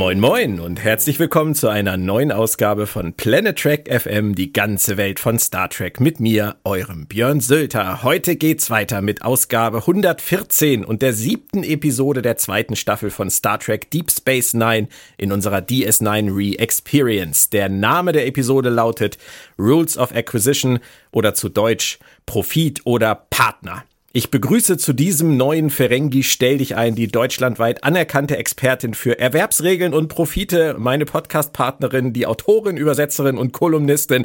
Moin Moin und herzlich willkommen zu einer neuen Ausgabe von Planet Trek FM, die ganze Welt von Star Trek mit mir, eurem Björn Sölter. Heute geht's weiter mit Ausgabe 114 und der siebten Episode der zweiten Staffel von Star Trek Deep Space Nine in unserer DS9 Re-Experience. Der Name der Episode lautet Rules of Acquisition oder zu Deutsch Profit oder Partner. Ich begrüße zu diesem neuen Ferengi Stell dich ein, die deutschlandweit anerkannte Expertin für Erwerbsregeln und Profite, meine Podcast-Partnerin, die Autorin, Übersetzerin und Kolumnistin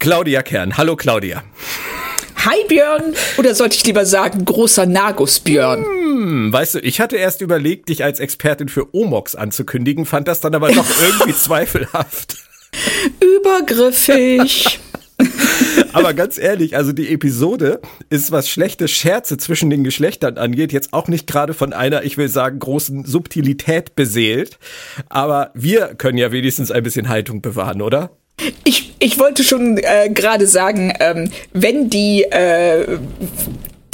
Claudia Kern. Hallo Claudia. Hi Björn, oder sollte ich lieber sagen, großer Nagus Björn? Hm, weißt du, ich hatte erst überlegt, dich als Expertin für Omox anzukündigen, fand das dann aber doch irgendwie zweifelhaft. Übergriffig. Aber ganz ehrlich, also die Episode ist, was schlechte Scherze zwischen den Geschlechtern angeht, jetzt auch nicht gerade von einer, ich will sagen, großen Subtilität beseelt. Aber wir können ja wenigstens ein bisschen Haltung bewahren, oder? Ich, ich wollte schon äh, gerade sagen, ähm, wenn die äh,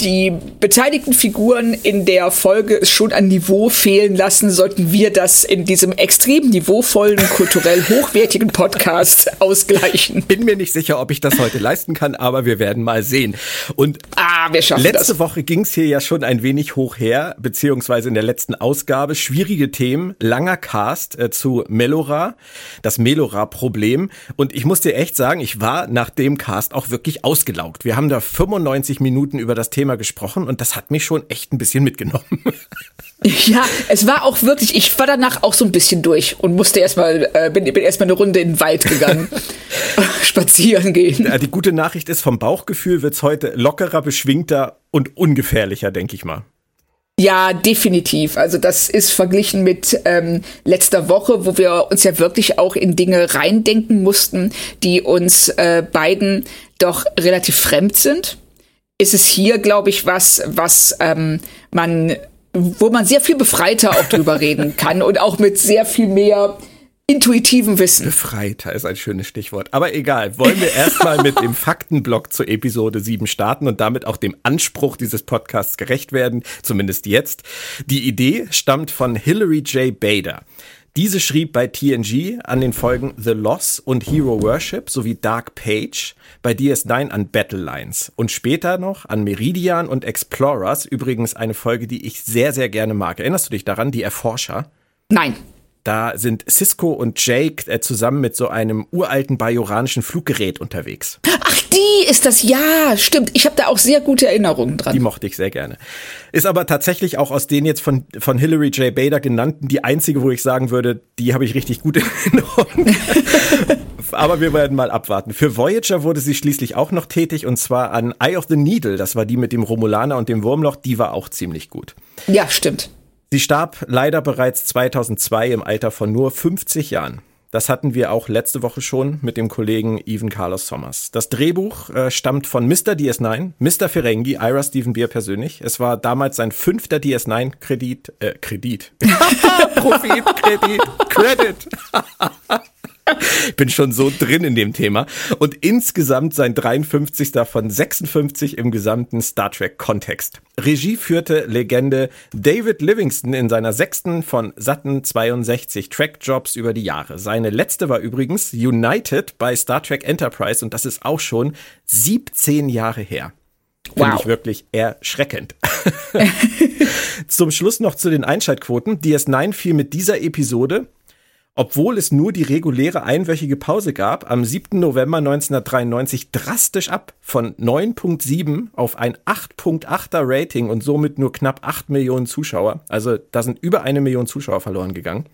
die beteiligten Figuren in der Folge schon an Niveau fehlen lassen, sollten wir das in diesem extrem niveauvollen, kulturell hochwertigen Podcast ausgleichen. Bin mir nicht sicher, ob ich das heute leisten kann, aber wir werden mal sehen. Und ah, wir schaffen letzte das. Woche ging es hier ja schon ein wenig hoch her, beziehungsweise in der letzten Ausgabe schwierige Themen, langer Cast äh, zu Melora, das Melora-Problem. Und ich muss dir echt sagen, ich war nach dem Cast auch wirklich ausgelaugt. Wir haben da 95 Minuten über das Thema Thema gesprochen und das hat mich schon echt ein bisschen mitgenommen. Ja, es war auch wirklich, ich war danach auch so ein bisschen durch und musste erstmal, äh, bin, bin erstmal eine Runde in den Wald gegangen. spazieren gehen. Ja, die gute Nachricht ist, vom Bauchgefühl wird es heute lockerer, beschwingter und ungefährlicher, denke ich mal. Ja, definitiv. Also das ist verglichen mit ähm, letzter Woche, wo wir uns ja wirklich auch in Dinge reindenken mussten, die uns äh, beiden doch relativ fremd sind ist es hier, glaube ich, was, was ähm, man, wo man sehr viel befreiter auch drüber reden kann und auch mit sehr viel mehr intuitivem Wissen. Befreiter ist ein schönes Stichwort. Aber egal, wollen wir erstmal mit dem Faktenblock zur Episode 7 starten und damit auch dem Anspruch dieses Podcasts gerecht werden, zumindest jetzt. Die Idee stammt von Hilary J. Bader. Diese schrieb bei TNG an den Folgen The Loss und Hero Worship sowie Dark Page, bei DS9 an Battle Lines und später noch an Meridian und Explorers, übrigens eine Folge, die ich sehr, sehr gerne mag. Erinnerst du dich daran, die Erforscher? Nein. Da sind Cisco und Jake äh, zusammen mit so einem uralten bajoranischen Fluggerät unterwegs. Ach, die ist das, ja, stimmt. Ich habe da auch sehr gute Erinnerungen dran. Die mochte ich sehr gerne. Ist aber tatsächlich auch aus den jetzt von, von Hilary J. Bader genannten die einzige, wo ich sagen würde, die habe ich richtig gut in Erinnerung. aber wir werden mal abwarten. Für Voyager wurde sie schließlich auch noch tätig und zwar an Eye of the Needle. Das war die mit dem Romulaner und dem Wurmloch. Die war auch ziemlich gut. Ja, stimmt. Sie starb leider bereits 2002 im Alter von nur 50 Jahren. Das hatten wir auch letzte Woche schon mit dem Kollegen Even Carlos Sommers. Das Drehbuch äh, stammt von Mr. DS9, Mr. Ferengi, Ira Stephen Beer persönlich. Es war damals sein fünfter DS9-Kredit, äh, Kredit. Profit, Kredit, Credit. bin schon so drin in dem Thema. Und insgesamt sein 53. von 56 im gesamten Star Trek-Kontext. Regie führte Legende David Livingston in seiner sechsten von satten 62 Track-Jobs über die Jahre. Seine letzte war übrigens United bei Star Trek Enterprise und das ist auch schon 17 Jahre her. Finde wow. ich wirklich erschreckend. Zum Schluss noch zu den Einschaltquoten. DS9 fiel mit dieser Episode obwohl es nur die reguläre einwöchige Pause gab, am 7. November 1993 drastisch ab von 9.7 auf ein 8.8er Rating und somit nur knapp 8 Millionen Zuschauer. Also da sind über eine Million Zuschauer verloren gegangen.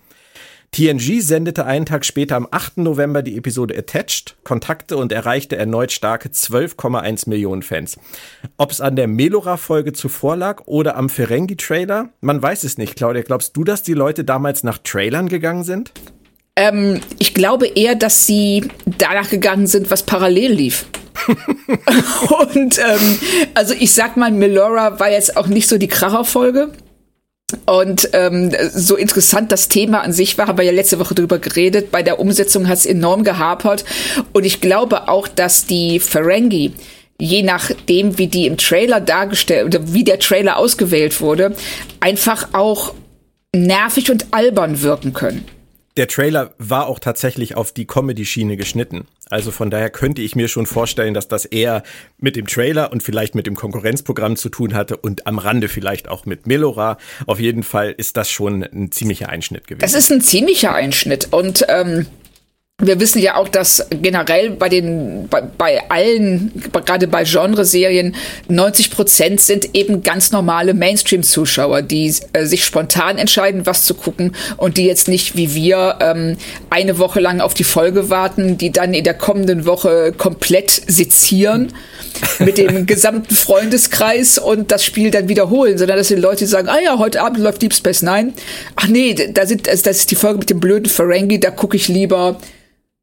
TNG sendete einen Tag später am 8. November die Episode Attached, Kontakte und erreichte erneut starke 12,1 Millionen Fans. Ob es an der Melora-Folge zuvor lag oder am Ferengi-Trailer, man weiß es nicht. Claudia, glaubst du, dass die Leute damals nach Trailern gegangen sind? Ähm, ich glaube eher, dass sie danach gegangen sind, was parallel lief. und ähm, also ich sag mal, Melora war jetzt auch nicht so die Kracherfolge. Und ähm, so interessant das Thema an sich war, haben wir ja letzte Woche drüber geredet. Bei der Umsetzung hat es enorm gehapert. Und ich glaube auch, dass die Ferengi, je nachdem, wie die im Trailer dargestellt oder wie der Trailer ausgewählt wurde, einfach auch nervig und albern wirken können der Trailer war auch tatsächlich auf die Comedy-Schiene geschnitten. Also von daher könnte ich mir schon vorstellen, dass das eher mit dem Trailer und vielleicht mit dem Konkurrenzprogramm zu tun hatte und am Rande vielleicht auch mit Melora. Auf jeden Fall ist das schon ein ziemlicher Einschnitt gewesen. Das ist ein ziemlicher Einschnitt und ähm, wir wissen ja auch, dass generell bei den, bei, bei allen, gerade bei Genreserien, 90 Prozent sind eben ganz normale Mainstream-Zuschauer, die äh, sich spontan entscheiden, was zu gucken und die jetzt nicht wie wir ähm, eine Woche lang auf die Folge warten, die dann in der kommenden Woche komplett sezieren mit dem gesamten Freundeskreis und das Spiel dann wiederholen, sondern das sind Leute, die sagen, ah ja, heute Abend läuft Deep Space Nine. Ach nee, da sind, das ist die Folge mit dem blöden Ferengi, da gucke ich lieber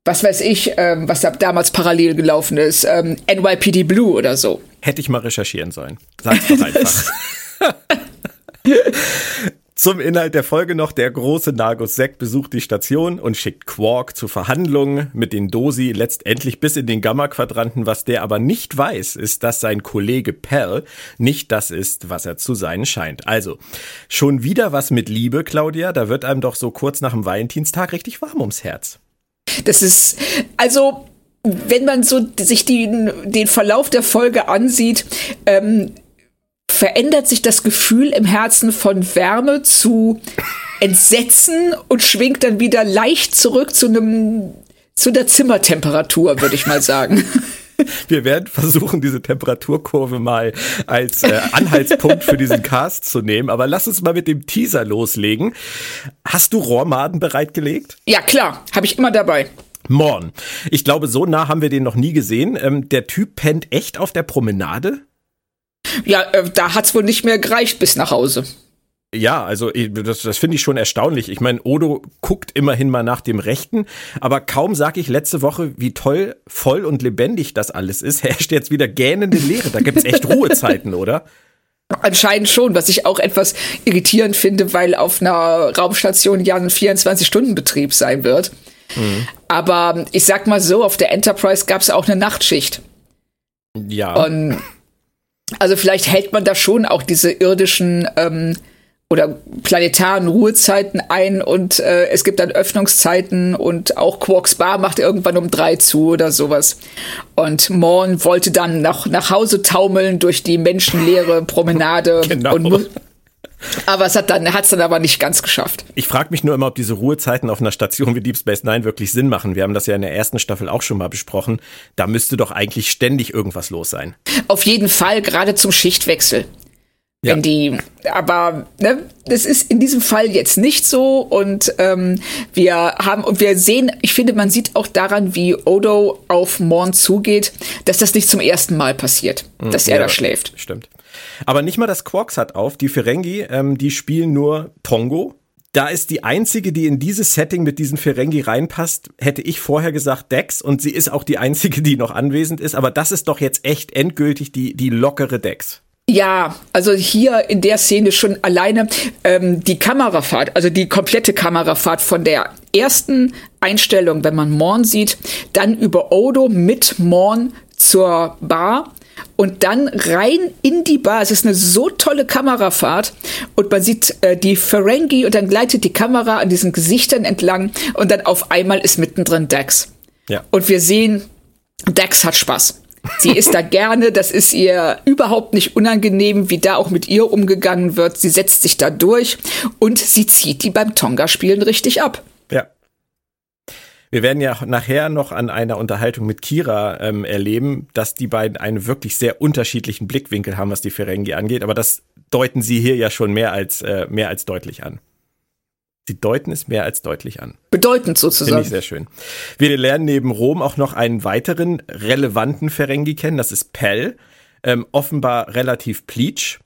was weiß ich, ähm, was da damals parallel gelaufen ist, ähm, NYPD Blue oder so. Hätte ich mal recherchieren sollen. Sag's doch einfach. Zum Inhalt der Folge noch, der große Nagus Sek besucht die Station und schickt Quark zu Verhandlungen mit den Dosi letztendlich bis in den Gamma-Quadranten. Was der aber nicht weiß, ist, dass sein Kollege Pell nicht das ist, was er zu sein scheint. Also, schon wieder was mit Liebe, Claudia. Da wird einem doch so kurz nach dem Valentinstag richtig warm ums Herz. Das ist, also, wenn man so sich die, den Verlauf der Folge ansieht, ähm, verändert sich das Gefühl im Herzen von Wärme zu Entsetzen und schwingt dann wieder leicht zurück zu einem zu der Zimmertemperatur, würde ich mal sagen. Wir werden versuchen, diese Temperaturkurve mal als äh, Anhaltspunkt für diesen Cast zu nehmen. Aber lass uns mal mit dem Teaser loslegen. Hast du Rohrmaden bereitgelegt? Ja, klar. Habe ich immer dabei. Morn. Ich glaube, so nah haben wir den noch nie gesehen. Ähm, der Typ pennt echt auf der Promenade? Ja, äh, da hat's wohl nicht mehr gereicht bis nach Hause. Ja, also das, das finde ich schon erstaunlich. Ich meine, Odo guckt immerhin mal nach dem Rechten, aber kaum sage ich letzte Woche, wie toll, voll und lebendig das alles ist, herrscht jetzt wieder gähnende Leere. Da gibt's echt Ruhezeiten, oder? Anscheinend schon, was ich auch etwas irritierend finde, weil auf einer Raumstation ja ein 24-Stunden-Betrieb sein wird. Mhm. Aber ich sag mal so, auf der Enterprise gab's auch eine Nachtschicht. Ja. Und also vielleicht hält man da schon auch diese irdischen ähm, oder planetaren Ruhezeiten ein und äh, es gibt dann Öffnungszeiten und auch Quarks Bar macht irgendwann um drei zu oder sowas. Und Morn wollte dann nach, nach Hause taumeln durch die menschenleere Promenade genau. und aber es hat dann hat's dann aber nicht ganz geschafft. Ich frage mich nur immer, ob diese Ruhezeiten auf einer Station wie Deep Space Nine wirklich Sinn machen. Wir haben das ja in der ersten Staffel auch schon mal besprochen. Da müsste doch eigentlich ständig irgendwas los sein. Auf jeden Fall, gerade zum Schichtwechsel. Ja. Wenn die, aber ne, das ist in diesem Fall jetzt nicht so und ähm, wir haben und wir sehen, ich finde, man sieht auch daran, wie Odo auf Morn zugeht, dass das nicht zum ersten Mal passiert, mhm, dass er ja, da schläft. Stimmt. Aber nicht mal das Quarks hat auf. Die Ferengi, ähm, die spielen nur Tongo. Da ist die einzige, die in dieses Setting mit diesen Ferengi reinpasst, hätte ich vorher gesagt Dex und sie ist auch die einzige, die noch anwesend ist. Aber das ist doch jetzt echt endgültig die, die lockere Dex. Ja, also hier in der Szene schon alleine ähm, die Kamerafahrt, also die komplette Kamerafahrt von der ersten Einstellung, wenn man Morn sieht, dann über Odo mit Morn zur Bar und dann rein in die Bar. Es ist eine so tolle Kamerafahrt und man sieht äh, die Ferengi und dann gleitet die Kamera an diesen Gesichtern entlang und dann auf einmal ist mittendrin Dax. Ja. Und wir sehen, Dax hat Spaß. Sie ist da gerne, das ist ihr überhaupt nicht unangenehm, wie da auch mit ihr umgegangen wird. Sie setzt sich da durch und sie zieht die beim Tonga-Spielen richtig ab. Ja. Wir werden ja nachher noch an einer Unterhaltung mit Kira ähm, erleben, dass die beiden einen wirklich sehr unterschiedlichen Blickwinkel haben, was die Ferengi angeht. Aber das deuten sie hier ja schon mehr als, äh, mehr als deutlich an. Sie deuten es mehr als deutlich an. Bedeutend sozusagen. Finde ich sehr schön. Wir lernen neben Rom auch noch einen weiteren relevanten Ferengi kennen, das ist Pell. Ähm, offenbar relativ pleatsch.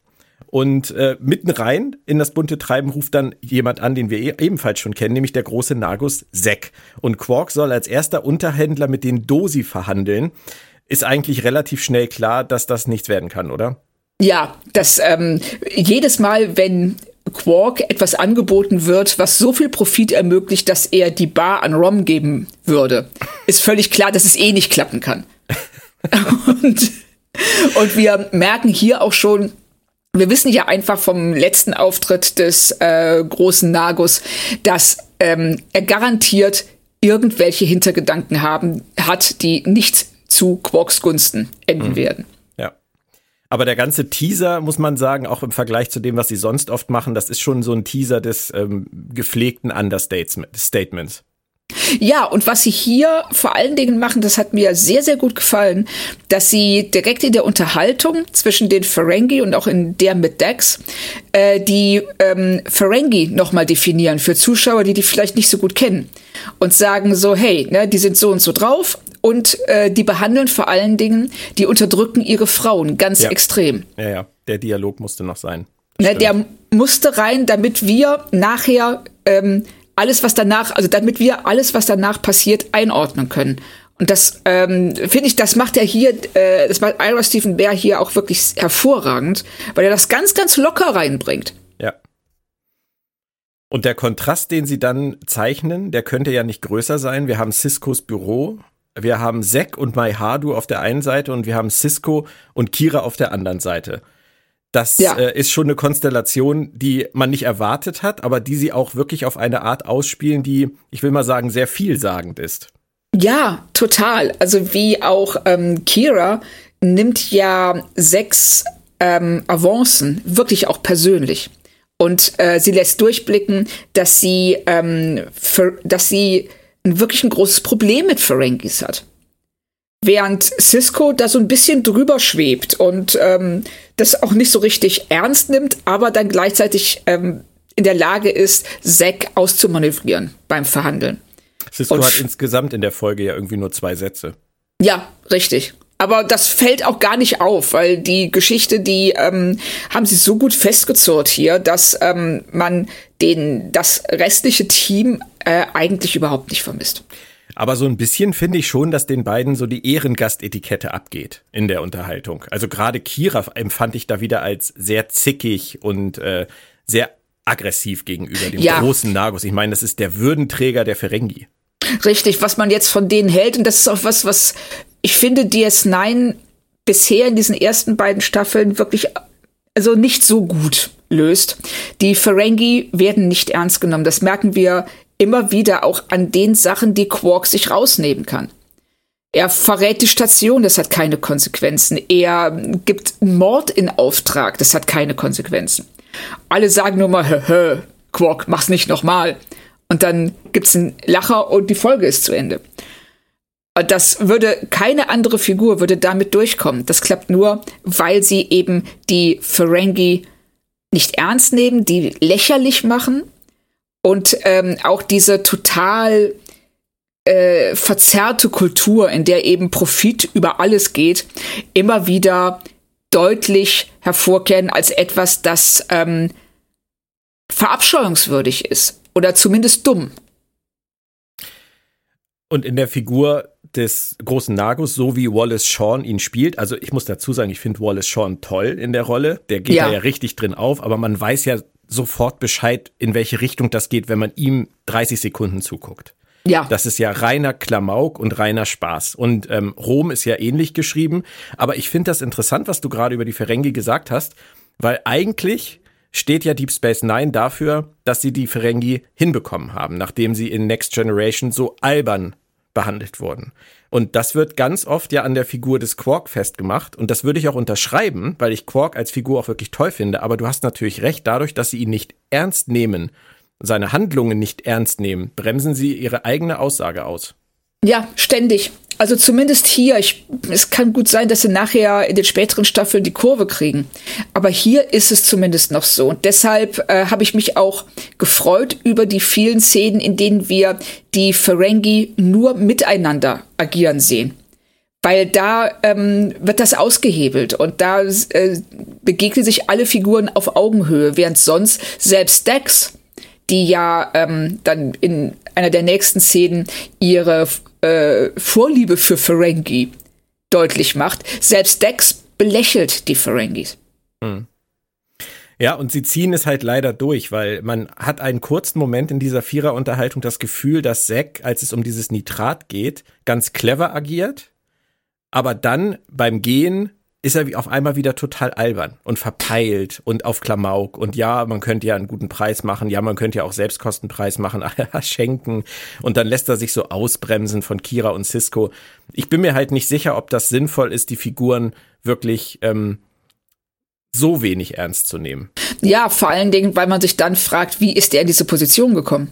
Und äh, mitten rein in das bunte Treiben ruft dann jemand an, den wir e ebenfalls schon kennen, nämlich der große Nagus Zack. Und Quark soll als erster Unterhändler mit den Dosi verhandeln. Ist eigentlich relativ schnell klar, dass das nichts werden kann, oder? Ja, das ähm, jedes Mal, wenn Quark etwas angeboten wird, was so viel Profit ermöglicht, dass er die Bar an Rom geben würde, ist völlig klar, dass es eh nicht klappen kann. und, und wir merken hier auch schon, wir wissen ja einfach vom letzten Auftritt des äh, großen Nagus, dass ähm, er garantiert irgendwelche Hintergedanken haben hat, die nicht zu Quarks Gunsten enden mhm. werden. Aber der ganze Teaser, muss man sagen, auch im Vergleich zu dem, was sie sonst oft machen, das ist schon so ein Teaser des ähm, gepflegten Understatements. Ja, und was sie hier vor allen Dingen machen, das hat mir sehr, sehr gut gefallen, dass sie direkt in der Unterhaltung zwischen den Ferengi und auch in der mit Dex äh, die ähm, Ferengi nochmal definieren für Zuschauer, die die vielleicht nicht so gut kennen und sagen so, hey, ne, die sind so und so drauf und äh, die behandeln vor allen Dingen, die unterdrücken ihre Frauen ganz ja. extrem. Ja, ja, der Dialog musste noch sein. Ne, der musste rein, damit wir nachher ähm, alles, was danach, also damit wir alles, was danach passiert, einordnen können. Und das ähm, finde ich, das macht er hier, äh, das macht Ira Stephen Bear hier auch wirklich hervorragend, weil er das ganz, ganz locker reinbringt. Ja. Und der Kontrast, den sie dann zeichnen, der könnte ja nicht größer sein. Wir haben Ciscos Büro, wir haben Zack und Mai Hardu auf der einen Seite und wir haben Cisco und Kira auf der anderen Seite. Das ja. äh, ist schon eine Konstellation, die man nicht erwartet hat, aber die sie auch wirklich auf eine Art ausspielen, die, ich will mal sagen, sehr vielsagend ist. Ja, total. Also wie auch ähm, Kira nimmt ja sechs ähm, Avancen wirklich auch persönlich. Und äh, sie lässt durchblicken, dass sie, ähm, für, dass sie wirklich ein großes Problem mit Ferengis hat. Während Cisco da so ein bisschen drüber schwebt und ähm, das auch nicht so richtig ernst nimmt, aber dann gleichzeitig ähm, in der Lage ist, Zack auszumanövrieren beim Verhandeln. Cisco und hat insgesamt in der Folge ja irgendwie nur zwei Sätze. Ja, richtig. Aber das fällt auch gar nicht auf, weil die Geschichte, die ähm, haben sie so gut festgezurrt hier, dass ähm, man den das restliche Team äh, eigentlich überhaupt nicht vermisst. Aber so ein bisschen finde ich schon, dass den beiden so die Ehrengastetikette abgeht in der Unterhaltung. Also gerade Kira empfand ich da wieder als sehr zickig und äh, sehr aggressiv gegenüber dem ja. großen Nagus. Ich meine, das ist der Würdenträger der Ferengi. Richtig, was man jetzt von denen hält. Und das ist auch was, was ich finde, DS9 bisher in diesen ersten beiden Staffeln wirklich also nicht so gut löst. Die Ferengi werden nicht ernst genommen. Das merken wir immer wieder auch an den Sachen, die Quark sich rausnehmen kann. Er verrät die Station, das hat keine Konsequenzen. Er gibt Mord in Auftrag, das hat keine Konsequenzen. Alle sagen nur mal, hö, hö, Quark, mach's nicht nochmal. Und dann gibt's einen Lacher und die Folge ist zu Ende. Das würde keine andere Figur würde damit durchkommen. Das klappt nur, weil sie eben die Ferengi nicht ernst nehmen, die lächerlich machen und ähm, auch diese total äh, verzerrte Kultur, in der eben Profit über alles geht, immer wieder deutlich hervorkehren als etwas, das ähm, verabscheuungswürdig ist oder zumindest dumm. Und in der Figur des großen Nagus, so wie Wallace Shawn ihn spielt, also ich muss dazu sagen, ich finde Wallace Shawn toll in der Rolle, der geht ja. da ja richtig drin auf, aber man weiß ja sofort Bescheid, in welche Richtung das geht, wenn man ihm 30 Sekunden zuguckt. Ja. Das ist ja reiner Klamauk und reiner Spaß. Und ähm, Rom ist ja ähnlich geschrieben. Aber ich finde das interessant, was du gerade über die Ferengi gesagt hast, weil eigentlich steht ja Deep Space Nine dafür, dass sie die Ferengi hinbekommen haben, nachdem sie in Next Generation so albern behandelt wurden. Und das wird ganz oft ja an der Figur des Quark festgemacht. Und das würde ich auch unterschreiben, weil ich Quark als Figur auch wirklich toll finde. Aber du hast natürlich recht, dadurch, dass sie ihn nicht ernst nehmen, seine Handlungen nicht ernst nehmen, bremsen sie ihre eigene Aussage aus. Ja, ständig. Also zumindest hier. Ich, es kann gut sein, dass sie nachher in den späteren Staffeln die Kurve kriegen. Aber hier ist es zumindest noch so. Und deshalb äh, habe ich mich auch gefreut über die vielen Szenen, in denen wir die Ferengi nur miteinander agieren sehen. Weil da ähm, wird das ausgehebelt und da äh, begegnen sich alle Figuren auf Augenhöhe, während sonst selbst Dex, die ja ähm, dann in einer der nächsten Szenen ihre äh, Vorliebe für Ferengi deutlich macht. Selbst Dex belächelt die Ferengis. Hm. Ja, und sie ziehen es halt leider durch, weil man hat einen kurzen Moment in dieser Vierer-Unterhaltung das Gefühl, dass Zack, als es um dieses Nitrat geht, ganz clever agiert, aber dann beim Gehen ist er auf einmal wieder total albern und verpeilt und auf Klamauk. Und ja, man könnte ja einen guten Preis machen. Ja, man könnte ja auch Selbstkostenpreis machen, schenken. Und dann lässt er sich so ausbremsen von Kira und Cisco. Ich bin mir halt nicht sicher, ob das sinnvoll ist, die Figuren wirklich ähm, so wenig ernst zu nehmen. Ja, vor allen Dingen, weil man sich dann fragt, wie ist er in diese Position gekommen?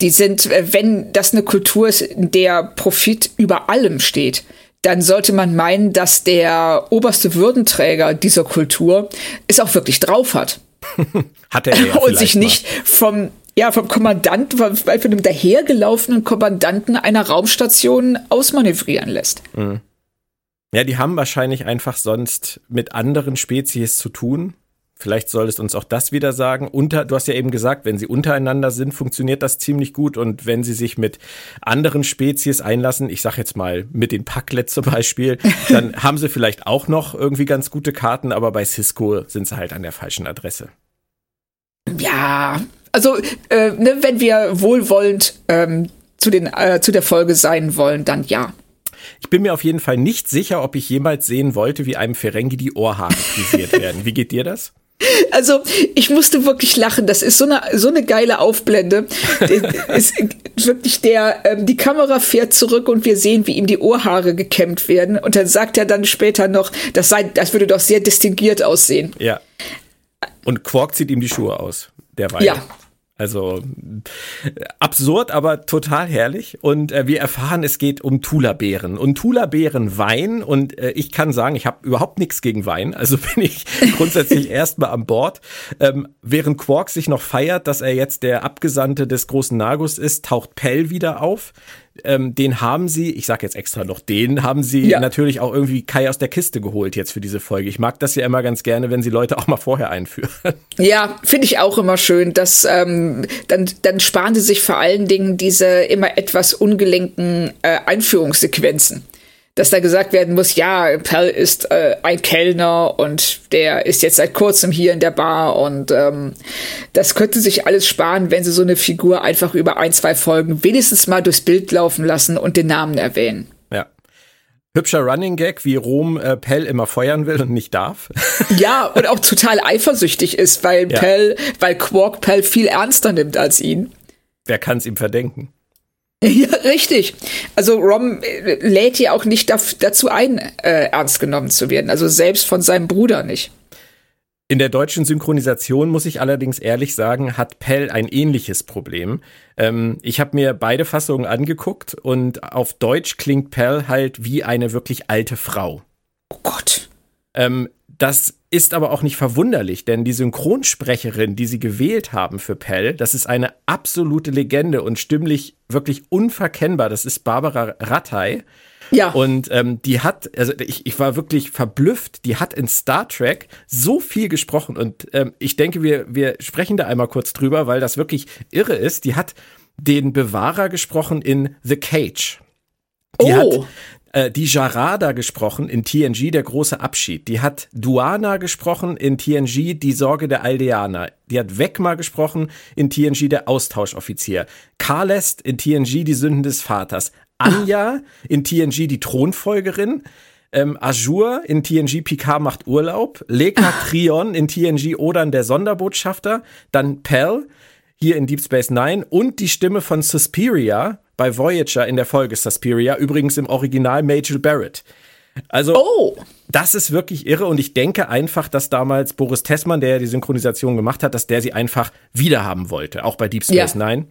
Die sind, äh, wenn das eine Kultur ist, in der Profit über allem steht, dann sollte man meinen, dass der oberste Würdenträger dieser Kultur es auch wirklich drauf hat. hat er ja Und sich nicht vom ja, vom Kommandant, von einem dahergelaufenen Kommandanten einer Raumstation ausmanövrieren lässt. Mhm. Ja, die haben wahrscheinlich einfach sonst mit anderen Spezies zu tun. Vielleicht solltest du uns auch das wieder sagen. Unter, du hast ja eben gesagt, wenn sie untereinander sind, funktioniert das ziemlich gut. Und wenn sie sich mit anderen Spezies einlassen, ich sag jetzt mal mit den Packlet zum Beispiel, dann haben sie vielleicht auch noch irgendwie ganz gute Karten, aber bei Cisco sind sie halt an der falschen Adresse. Ja, also äh, ne, wenn wir wohlwollend ähm, zu, den, äh, zu der Folge sein wollen, dann ja. Ich bin mir auf jeden Fall nicht sicher, ob ich jemals sehen wollte, wie einem Ferengi die Ohrhaare frisiert werden. Wie geht dir das? Also, ich musste wirklich lachen. Das ist so eine, so eine geile Aufblende. ist wirklich der, ähm, die Kamera fährt zurück und wir sehen, wie ihm die Ohrhaare gekämmt werden. Und dann sagt er dann später noch, das sei, das würde doch sehr distinguiert aussehen. Ja. Und Quark zieht ihm die Schuhe aus. Derweil. Ja. Also absurd, aber total herrlich. Und äh, wir erfahren, es geht um Tula-Beeren. Und Tula-Beeren Wein. Und äh, ich kann sagen, ich habe überhaupt nichts gegen Wein. Also bin ich grundsätzlich erstmal an Bord. Ähm, während Quark sich noch feiert, dass er jetzt der Abgesandte des großen Nagus ist, taucht Pell wieder auf ähm, den haben sie, ich sage jetzt extra noch, den haben sie ja. natürlich auch irgendwie Kai aus der Kiste geholt jetzt für diese Folge. Ich mag das ja immer ganz gerne, wenn sie Leute auch mal vorher einführen. Ja, finde ich auch immer schön, dass ähm, dann, dann sparen sie sich vor allen Dingen diese immer etwas ungelenken äh, Einführungssequenzen dass da gesagt werden muss, ja, Pell ist äh, ein Kellner und der ist jetzt seit kurzem hier in der Bar und ähm, das könnte sich alles sparen, wenn sie so eine Figur einfach über ein, zwei Folgen wenigstens mal durchs Bild laufen lassen und den Namen erwähnen. Ja. Hübscher Running Gag, wie Rom äh, Pell immer feuern will und nicht darf. Ja, und auch total eifersüchtig ist, weil ja. Pell, weil Quark Pell viel ernster nimmt als ihn. Wer kann es ihm verdenken? Ja, richtig. Also Rom äh, lädt ja auch nicht dazu ein, äh, ernst genommen zu werden. Also selbst von seinem Bruder nicht. In der deutschen Synchronisation muss ich allerdings ehrlich sagen, hat Pell ein ähnliches Problem. Ähm, ich habe mir beide Fassungen angeguckt und auf Deutsch klingt Pell halt wie eine wirklich alte Frau. Oh Gott. Ähm, das ist aber auch nicht verwunderlich, denn die Synchronsprecherin, die sie gewählt haben für Pell, das ist eine absolute Legende und stimmlich wirklich unverkennbar. Das ist Barbara Rattay. Ja. Und ähm, die hat, also ich, ich war wirklich verblüfft, die hat in Star Trek so viel gesprochen und ähm, ich denke, wir, wir sprechen da einmal kurz drüber, weil das wirklich irre ist. Die hat den Bewahrer gesprochen in The Cage. Die, oh. hat, äh, die Jarada gesprochen in TNG, der große Abschied. Die hat Duana gesprochen in TNG, die Sorge der Aldeaner. Die hat Wegma gesprochen in TNG, der Austauschoffizier. Karlest in TNG, die Sünden des Vaters. Anja in TNG, die Thronfolgerin. Ähm, Azure in TNG Picard macht Urlaub. Leka Trion in TNG Odan der Sonderbotschafter. Dann Pell hier in Deep Space Nine und die Stimme von Suspiria bei Voyager in der Folge Suspiria, übrigens im Original Majel Barrett. Also, oh. das ist wirklich irre und ich denke einfach, dass damals Boris Tessmann, der ja die Synchronisation gemacht hat, dass der sie einfach wiederhaben wollte, auch bei Deep Space ja. Nine.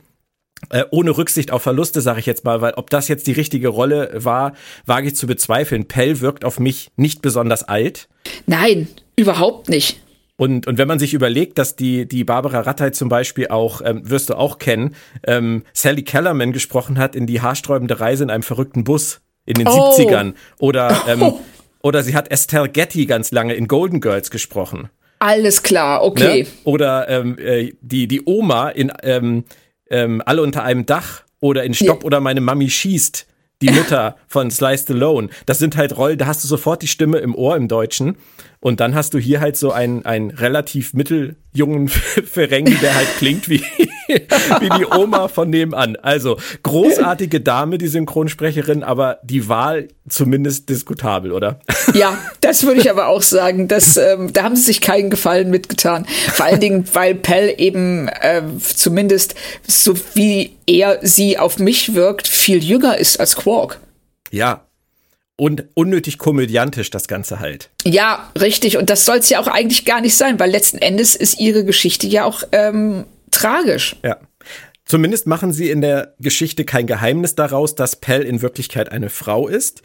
Äh, ohne Rücksicht auf Verluste, sage ich jetzt mal, weil ob das jetzt die richtige Rolle war, wage ich zu bezweifeln. Pell wirkt auf mich nicht besonders alt. Nein, überhaupt nicht. Und, und wenn man sich überlegt, dass die, die Barbara Rattay zum Beispiel auch, ähm, wirst du auch kennen, ähm, Sally Kellerman gesprochen hat in die haarsträubende Reise in einem verrückten Bus in den oh. 70ern. Oder, ähm, oh. oder sie hat Estelle Getty ganz lange in Golden Girls gesprochen. Alles klar, okay. Ne? Oder ähm, äh, die, die Oma in ähm, ähm, Alle unter einem Dach oder in Stopp ja. oder meine Mami schießt. Die Mutter von Slice Alone. Das sind halt Rollen, da hast du sofort die Stimme im Ohr im Deutschen. Und dann hast du hier halt so einen, einen relativ mitteljungen Ferengi, der halt klingt wie, wie die Oma von nebenan. Also großartige Dame, die Synchronsprecherin, aber die Wahl zumindest diskutabel, oder? Ja, das würde ich aber auch sagen. Dass, ähm, da haben sie sich keinen Gefallen mitgetan. Vor allen Dingen, weil Pell eben äh, zumindest so wie er sie auf mich wirkt, viel jünger ist als Quark. Ja, und unnötig komödiantisch das Ganze halt. Ja, richtig. Und das soll es ja auch eigentlich gar nicht sein, weil letzten Endes ist ihre Geschichte ja auch ähm, tragisch. Ja. Zumindest machen sie in der Geschichte kein Geheimnis daraus, dass Pell in Wirklichkeit eine Frau ist.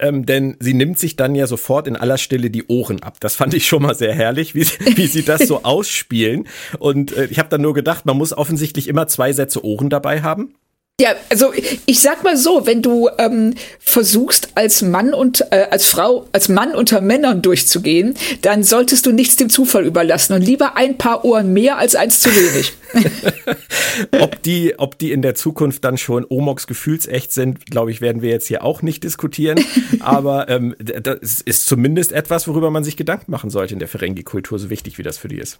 Ähm, denn sie nimmt sich dann ja sofort in aller Stille die Ohren ab. Das fand ich schon mal sehr herrlich, wie, wie sie das so ausspielen. Und äh, ich habe dann nur gedacht, man muss offensichtlich immer zwei Sätze Ohren dabei haben. Ja, also ich sag mal so, wenn du ähm, versuchst als Mann und äh, als Frau, als Mann unter Männern durchzugehen, dann solltest du nichts dem Zufall überlassen und lieber ein paar Ohren mehr als eins zu wenig. ob die, ob die in der Zukunft dann schon Omox gefühlsecht sind, glaube ich, werden wir jetzt hier auch nicht diskutieren. Aber ähm, das ist zumindest etwas, worüber man sich Gedanken machen sollte in der Ferengi-Kultur, so wichtig wie das für die ist.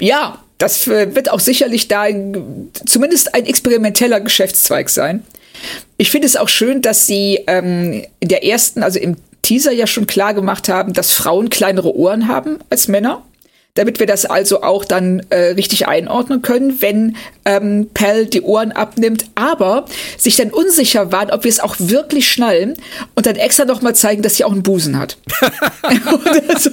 Ja, das wird auch sicherlich da zumindest ein experimenteller Geschäftszweig sein. Ich finde es auch schön, dass sie ähm, in der ersten, also im Teaser ja schon klar gemacht haben, dass Frauen kleinere Ohren haben als Männer damit wir das also auch dann äh, richtig einordnen können, wenn ähm, Pell die Ohren abnimmt, aber sich dann unsicher waren, ob wir es auch wirklich schnallen und dann extra noch mal zeigen, dass sie auch einen Busen hat. so.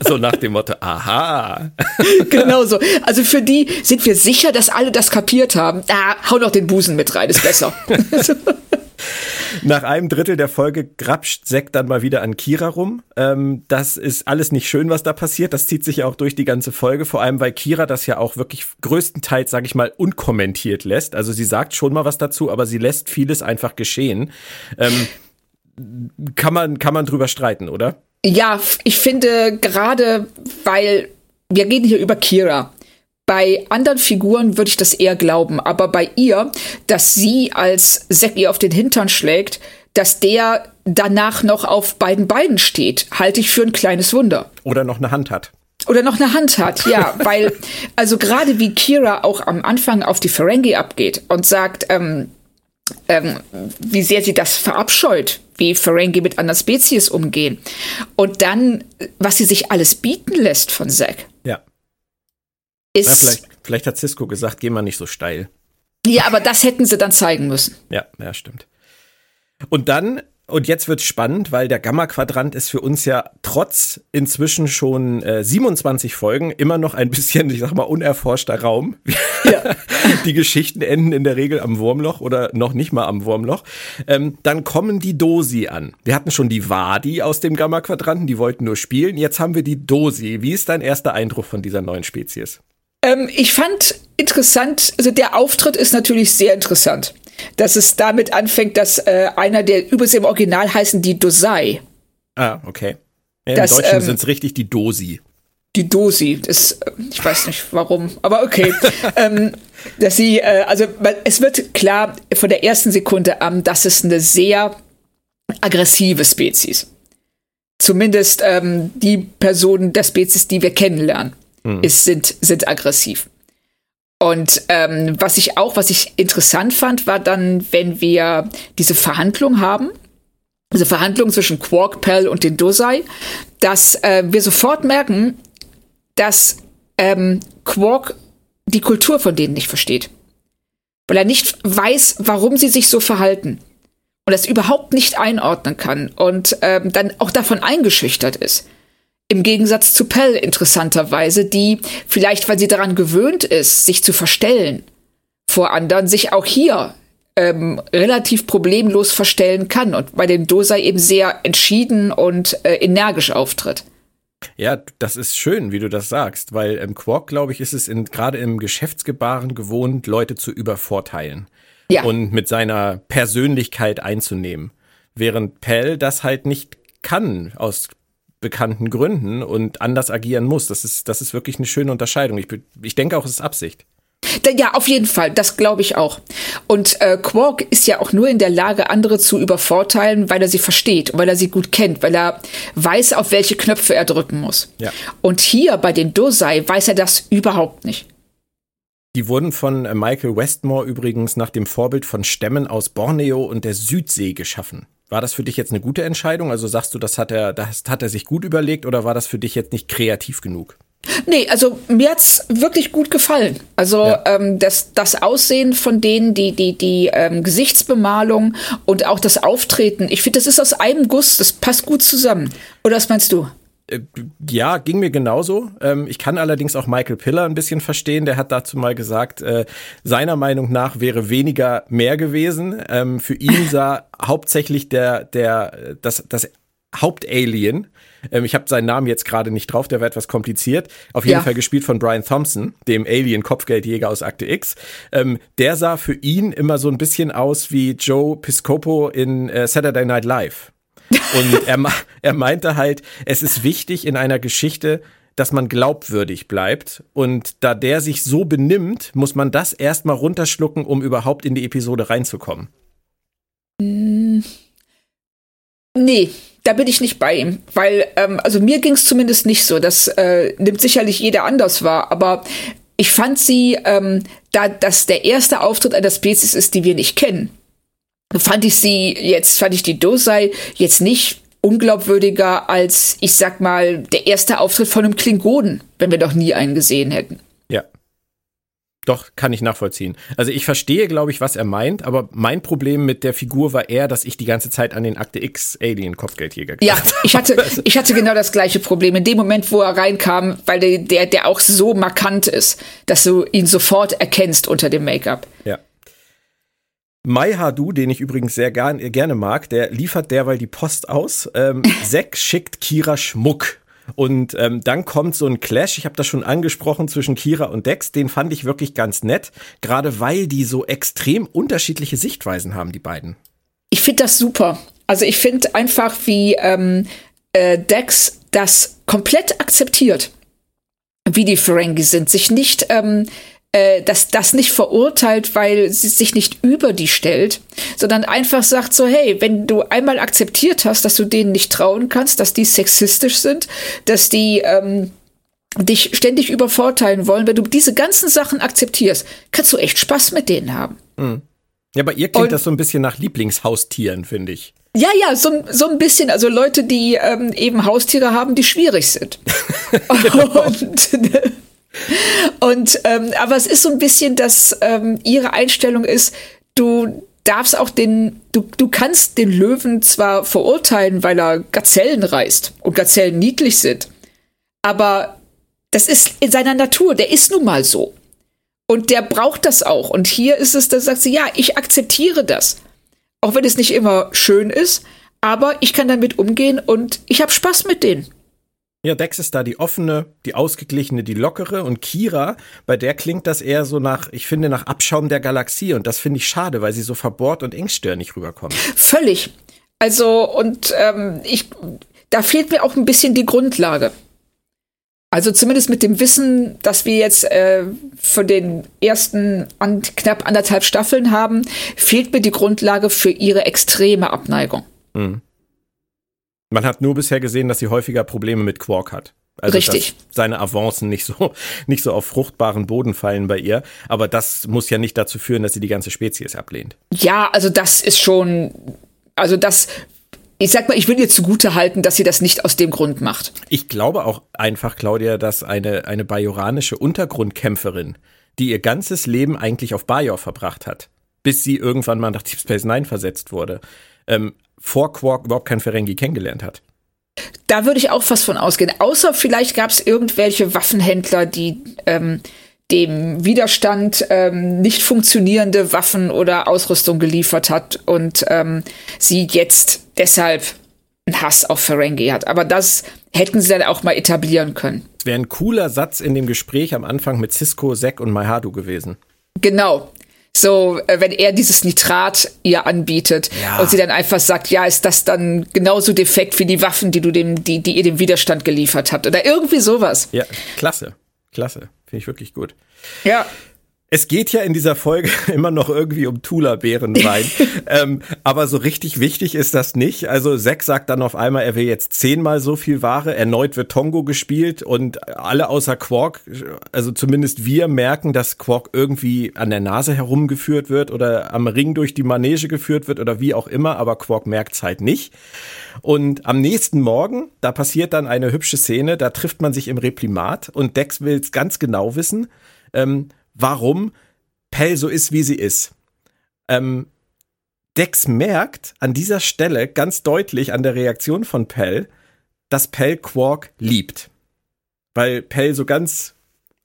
so nach dem Motto, aha. genau so. Also für die sind wir sicher, dass alle das kapiert haben. Ah, hau noch den Busen mit rein, ist besser. Nach einem Drittel der Folge grapscht Zack dann mal wieder an Kira rum. Ähm, das ist alles nicht schön, was da passiert. Das zieht sich ja auch durch die ganze Folge, vor allem weil Kira das ja auch wirklich größtenteils, sage ich mal, unkommentiert lässt. Also sie sagt schon mal was dazu, aber sie lässt vieles einfach geschehen. Ähm, kann man kann man drüber streiten, oder? Ja, ich finde gerade, weil wir reden hier über Kira. Bei anderen Figuren würde ich das eher glauben, aber bei ihr, dass sie als Zack ihr auf den Hintern schlägt, dass der danach noch auf beiden Beinen steht, halte ich für ein kleines Wunder. Oder noch eine Hand hat. Oder noch eine Hand hat, ja, weil, also gerade wie Kira auch am Anfang auf die Ferengi abgeht und sagt, ähm, ähm, wie sehr sie das verabscheut, wie Ferengi mit anderen Spezies umgehen. Und dann, was sie sich alles bieten lässt von Zack. Ja. Ist. Na, vielleicht, vielleicht hat Cisco gesagt, geh mal nicht so steil. Ja, aber das hätten sie dann zeigen müssen. Ja, ja, stimmt. Und dann, und jetzt wird's spannend, weil der Gamma-Quadrant ist für uns ja trotz inzwischen schon äh, 27 Folgen immer noch ein bisschen, ich sag mal, unerforschter Raum. Ja. die Geschichten enden in der Regel am Wurmloch oder noch nicht mal am Wurmloch. Ähm, dann kommen die Dosi an. Wir hatten schon die Wadi aus dem Gamma-Quadranten, die wollten nur spielen. Jetzt haben wir die Dosi. Wie ist dein erster Eindruck von dieser neuen Spezies? Ähm, ich fand interessant, also der Auftritt ist natürlich sehr interessant. Dass es damit anfängt, dass äh, einer der übrigens im Original heißen die Dosai. Ah, okay. Ja, Im Deutschen ähm, sind es richtig die Dosi. Die Dosi, das, äh, ich weiß nicht warum, aber okay. ähm, dass sie, äh, also es wird klar von der ersten Sekunde an, dass es eine sehr aggressive Spezies. Zumindest ähm, die Personen der Spezies, die wir kennenlernen mhm. ist, sind, sind aggressiv. Und ähm, was ich auch, was ich interessant fand, war dann, wenn wir diese Verhandlung haben, diese Verhandlung zwischen Quark, Pell und den Dosai, dass äh, wir sofort merken, dass ähm, Quark die Kultur von denen nicht versteht. weil er nicht weiß, warum sie sich so verhalten und das überhaupt nicht einordnen kann und ähm, dann auch davon eingeschüchtert ist. Im Gegensatz zu Pell interessanterweise, die vielleicht, weil sie daran gewöhnt ist, sich zu verstellen vor anderen, sich auch hier ähm, relativ problemlos verstellen kann und bei dem Dosai eben sehr entschieden und äh, energisch auftritt. Ja, das ist schön, wie du das sagst, weil im Quark, glaube ich, ist es gerade im Geschäftsgebaren gewohnt, Leute zu übervorteilen ja. und mit seiner Persönlichkeit einzunehmen. Während Pell das halt nicht kann, aus bekannten Gründen und anders agieren muss. Das ist, das ist wirklich eine schöne Unterscheidung. Ich, ich denke auch, es ist Absicht. Ja, auf jeden Fall, das glaube ich auch. Und äh, Quark ist ja auch nur in der Lage, andere zu übervorteilen, weil er sie versteht, weil er sie gut kennt, weil er weiß, auf welche Knöpfe er drücken muss. Ja. Und hier bei den Dosai weiß er das überhaupt nicht. Die wurden von äh, Michael Westmore übrigens nach dem Vorbild von Stämmen aus Borneo und der Südsee geschaffen. War das für dich jetzt eine gute Entscheidung? Also sagst du, das hat er, das hat er sich gut überlegt oder war das für dich jetzt nicht kreativ genug? Nee, also mir hat's wirklich gut gefallen. Also ja. ähm, das, das Aussehen von denen, die, die, die ähm, Gesichtsbemalung und auch das Auftreten, ich finde, das ist aus einem Guss, das passt gut zusammen. Oder was meinst du? Äh, ja, ging mir genauso. Ähm, ich kann allerdings auch Michael Piller ein bisschen verstehen. Der hat dazu mal gesagt, äh, seiner Meinung nach wäre weniger mehr gewesen. Ähm, für ihn sah hauptsächlich der, der, das, das Hauptalien ähm, ich habe seinen Namen jetzt gerade nicht drauf, der war etwas kompliziert. Auf jeden ja. Fall gespielt von Brian Thompson, dem Alien-Kopfgeldjäger aus Akte X. Der sah für ihn immer so ein bisschen aus wie Joe Piscopo in äh, Saturday Night Live. Und er, er meinte halt, es ist wichtig in einer Geschichte, dass man glaubwürdig bleibt. Und da der sich so benimmt, muss man das erstmal runterschlucken, um überhaupt in die Episode reinzukommen. Nee, da bin ich nicht bei ihm, weil ähm, also mir ging es zumindest nicht so. Das äh, nimmt sicherlich jeder anders wahr, aber ich fand sie, ähm, da das der erste Auftritt einer Spezies ist, die wir nicht kennen, fand ich sie jetzt fand ich die Dosei jetzt nicht unglaubwürdiger als ich sag mal der erste Auftritt von einem Klingonen, wenn wir doch nie einen gesehen hätten. Doch, kann ich nachvollziehen. Also ich verstehe, glaube ich, was er meint, aber mein Problem mit der Figur war eher, dass ich die ganze Zeit an den Akte X Alien Kopfgeldjäger Ja, ich hatte, ich hatte genau das gleiche Problem. In dem Moment, wo er reinkam, weil der, der, der auch so markant ist, dass du ihn sofort erkennst unter dem Make-up. Ja. Mai Hadu, den ich übrigens sehr gern, gerne mag, der liefert derweil die Post aus. Ähm, Zack schickt Kira Schmuck. Und ähm, dann kommt so ein Clash, ich habe das schon angesprochen, zwischen Kira und Dex. Den fand ich wirklich ganz nett, gerade weil die so extrem unterschiedliche Sichtweisen haben, die beiden. Ich finde das super. Also ich finde einfach, wie ähm, äh, Dex das komplett akzeptiert, wie die Ferengi sind, sich nicht ähm, äh, dass das nicht verurteilt, weil sie sich nicht über die stellt, sondern einfach sagt so, hey, wenn du einmal akzeptiert hast, dass du denen nicht trauen kannst, dass die sexistisch sind, dass die ähm, dich ständig übervorteilen wollen, wenn du diese ganzen Sachen akzeptierst, kannst du echt Spaß mit denen haben. Mhm. Ja, bei ihr klingt Und, das so ein bisschen nach Lieblingshaustieren, finde ich. Ja, ja, so, so ein bisschen. Also Leute, die ähm, eben Haustiere haben, die schwierig sind. genau. Und und ähm, aber es ist so ein bisschen, dass ähm, ihre Einstellung ist, du darfst auch den, du, du kannst den Löwen zwar verurteilen, weil er Gazellen reißt und Gazellen niedlich sind, aber das ist in seiner Natur, der ist nun mal so. Und der braucht das auch. Und hier ist es, da sagt sie, ja, ich akzeptiere das. Auch wenn es nicht immer schön ist, aber ich kann damit umgehen und ich habe Spaß mit denen. Ja, Dex ist da die offene, die ausgeglichene, die lockere und Kira, bei der klingt das eher so nach, ich finde, nach Abschaum der Galaxie und das finde ich schade, weil sie so verbohrt und engstirnig rüberkommt. Völlig. Also, und ähm, ich, da fehlt mir auch ein bisschen die Grundlage. Also zumindest mit dem Wissen, dass wir jetzt äh, von den ersten an, knapp anderthalb Staffeln haben, fehlt mir die Grundlage für ihre extreme Abneigung. Mhm. Man hat nur bisher gesehen, dass sie häufiger Probleme mit Quark hat. Also, Richtig. seine Avancen nicht so, nicht so auf fruchtbaren Boden fallen bei ihr. Aber das muss ja nicht dazu führen, dass sie die ganze Spezies ablehnt. Ja, also das ist schon, also das, ich sag mal, ich will ihr zugute halten, dass sie das nicht aus dem Grund macht. Ich glaube auch einfach, Claudia, dass eine, eine bajoranische Untergrundkämpferin, die ihr ganzes Leben eigentlich auf Bajor verbracht hat, bis sie irgendwann mal nach Deep Space Nine versetzt wurde, ähm, vor Quark überhaupt kein Ferengi kennengelernt hat. Da würde ich auch fast von ausgehen. Außer vielleicht gab es irgendwelche Waffenhändler, die ähm, dem Widerstand ähm, nicht funktionierende Waffen oder Ausrüstung geliefert hat und ähm, sie jetzt deshalb einen Hass auf Ferengi hat. Aber das hätten sie dann auch mal etablieren können. Das wäre ein cooler Satz in dem Gespräch am Anfang mit Cisco, Zack und Maihadu gewesen. Genau. So, äh, wenn er dieses Nitrat ihr anbietet ja. und sie dann einfach sagt, ja, ist das dann genauso defekt wie die Waffen, die du dem, die, die ihr dem Widerstand geliefert habt oder irgendwie sowas. Ja, klasse, klasse. Finde ich wirklich gut. Ja. Es geht ja in dieser Folge immer noch irgendwie um Tula-Beerenwein. ähm, aber so richtig wichtig ist das nicht. Also Zack sagt dann auf einmal, er will jetzt zehnmal so viel Ware. Erneut wird Tongo gespielt und alle außer Quark, also zumindest wir merken, dass Quark irgendwie an der Nase herumgeführt wird oder am Ring durch die Manege geführt wird oder wie auch immer, aber Quark merkt's halt nicht. Und am nächsten Morgen, da passiert dann eine hübsche Szene, da trifft man sich im Reprimat und Dex will's ganz genau wissen, ähm, warum Pell so ist, wie sie ist. Ähm, Dex merkt an dieser Stelle ganz deutlich an der Reaktion von Pell, dass Pell Quark liebt. Weil Pell so ganz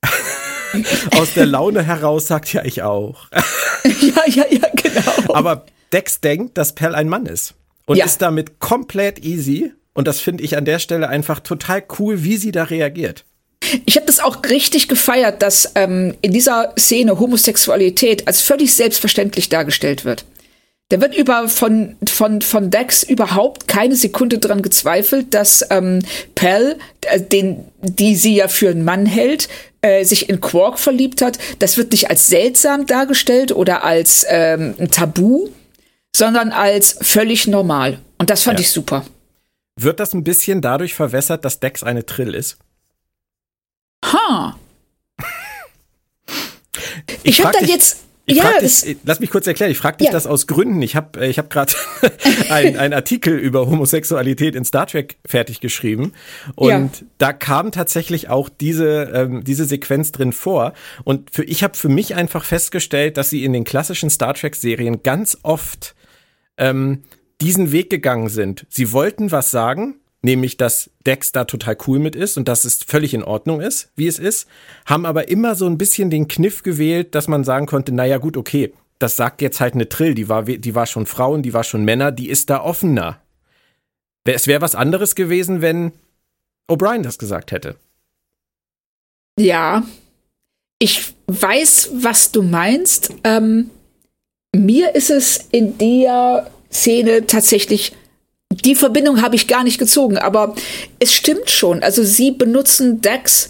aus der Laune heraus sagt, ja, ich auch. ja, ja, ja, genau. Aber Dex denkt, dass Pell ein Mann ist und ja. ist damit komplett easy. Und das finde ich an der Stelle einfach total cool, wie sie da reagiert. Ich habe das auch richtig gefeiert, dass ähm, in dieser Szene Homosexualität als völlig selbstverständlich dargestellt wird. Da wird über von, von, von Dex überhaupt keine Sekunde dran gezweifelt, dass ähm, Pell, äh, den, die sie ja für einen Mann hält, äh, sich in Quark verliebt hat. Das wird nicht als seltsam dargestellt oder als ähm, ein Tabu, sondern als völlig normal. Und das fand ja. ich super. Wird das ein bisschen dadurch verwässert, dass Dex eine Trill ist? Ha. Ich, ich habe da jetzt ja, dich, lass mich kurz erklären, ich frage dich ja. das aus Gründen. Ich habe äh, ich hab gerade einen Artikel über Homosexualität in Star Trek fertig geschrieben und ja. da kam tatsächlich auch diese, ähm, diese Sequenz drin vor. Und für, ich habe für mich einfach festgestellt, dass sie in den klassischen Star Trek-Serien ganz oft ähm, diesen Weg gegangen sind. Sie wollten was sagen, nämlich dass Dex da total cool mit ist und dass es völlig in Ordnung ist, wie es ist, haben aber immer so ein bisschen den Kniff gewählt, dass man sagen konnte, naja gut, okay, das sagt jetzt halt eine Trill, die war, die war schon Frauen, die war schon Männer, die ist da offener. Es wäre was anderes gewesen, wenn O'Brien das gesagt hätte. Ja, ich weiß, was du meinst. Ähm, mir ist es in der Szene tatsächlich die Verbindung habe ich gar nicht gezogen, aber es stimmt schon. Also sie benutzen Dex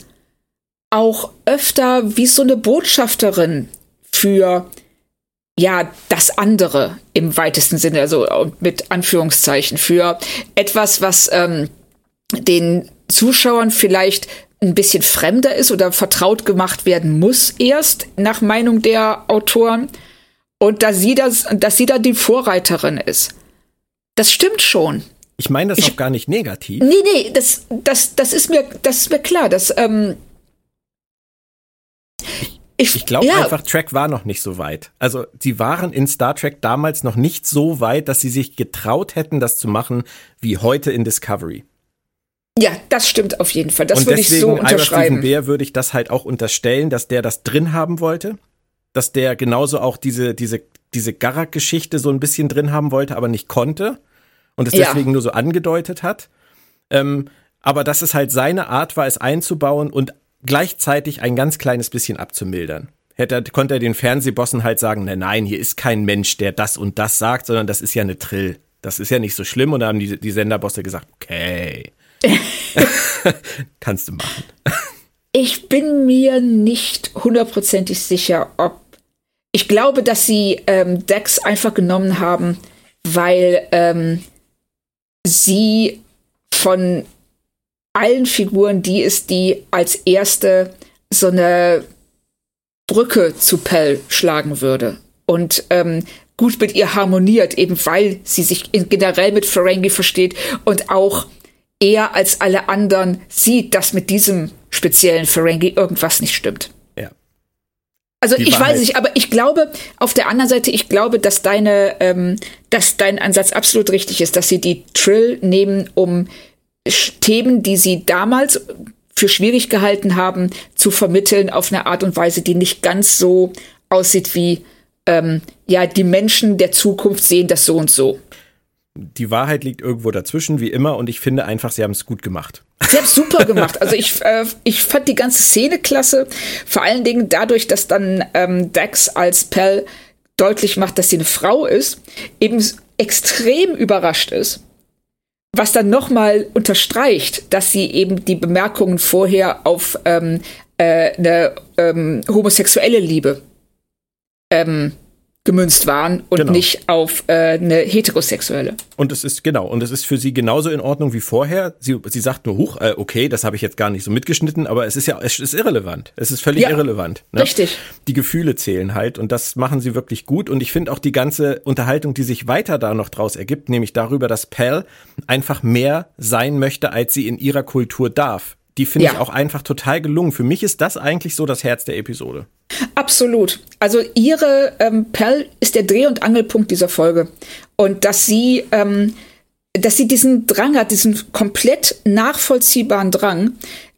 auch öfter wie so eine Botschafterin für ja, das andere im weitesten Sinne, also mit Anführungszeichen, für etwas, was ähm, den Zuschauern vielleicht ein bisschen fremder ist oder vertraut gemacht werden muss erst, nach Meinung der Autoren. Und dass sie, das, dass sie da die Vorreiterin ist. Das stimmt schon. Ich meine das ich, auch gar nicht negativ. Nee, nee, das, das, das ist mir, das ist mir klar, dass, ähm, ich, ich glaube ja. einfach, Trek war noch nicht so weit. Also, sie waren in Star Trek damals noch nicht so weit, dass sie sich getraut hätten, das zu machen wie heute in Discovery. Ja, das stimmt auf jeden Fall. Das würde ich so unterschreiben. Bär würde ich das halt auch unterstellen, dass der das drin haben wollte. Dass der genauso auch diese, diese diese Garak-Geschichte so ein bisschen drin haben wollte, aber nicht konnte und es deswegen ja. nur so angedeutet hat. Ähm, aber dass es halt seine Art war, es einzubauen und gleichzeitig ein ganz kleines bisschen abzumildern. Hätte, konnte er den Fernsehbossen halt sagen, nein, nein, hier ist kein Mensch, der das und das sagt, sondern das ist ja eine Trill. Das ist ja nicht so schlimm. Und da haben die, die Senderbosse gesagt, okay. Kannst du machen. Ich bin mir nicht hundertprozentig sicher, ob ich glaube, dass sie ähm, Dex einfach genommen haben, weil ähm, sie von allen Figuren die ist, die als erste so eine Brücke zu Pell schlagen würde. Und ähm, gut mit ihr harmoniert, eben weil sie sich generell mit Ferengi versteht und auch eher als alle anderen sieht, dass mit diesem speziellen Ferengi irgendwas nicht stimmt. Also ich weiß nicht, aber ich glaube, auf der anderen Seite, ich glaube, dass deine, ähm, dass dein Ansatz absolut richtig ist, dass sie die Trill nehmen, um Themen, die sie damals für schwierig gehalten haben, zu vermitteln auf eine Art und Weise, die nicht ganz so aussieht wie, ähm, ja, die Menschen der Zukunft sehen das so und so. Die Wahrheit liegt irgendwo dazwischen, wie immer, und ich finde einfach, sie haben es gut gemacht. Sie haben es super gemacht. Also ich, äh, ich fand die ganze Szene klasse. Vor allen Dingen dadurch, dass dann ähm, Dax als Pell deutlich macht, dass sie eine Frau ist, eben extrem überrascht ist. Was dann nochmal unterstreicht, dass sie eben die Bemerkungen vorher auf ähm, äh, eine ähm, homosexuelle Liebe ähm, gemünzt waren und genau. nicht auf äh, eine heterosexuelle. Und es ist genau und es ist für sie genauso in Ordnung wie vorher. Sie, sie sagt nur huch, äh, okay, das habe ich jetzt gar nicht so mitgeschnitten, aber es ist ja es ist irrelevant. Es ist völlig ja, irrelevant. Ne? Richtig. Die Gefühle zählen halt und das machen sie wirklich gut und ich finde auch die ganze Unterhaltung, die sich weiter da noch draus ergibt, nämlich darüber, dass Pell einfach mehr sein möchte, als sie in ihrer Kultur darf die finde ja. ich auch einfach total gelungen. Für mich ist das eigentlich so das Herz der Episode. Absolut. Also ihre ähm, Perl ist der Dreh- und Angelpunkt dieser Folge. Und dass sie, ähm, dass sie diesen Drang hat, diesen komplett nachvollziehbaren Drang,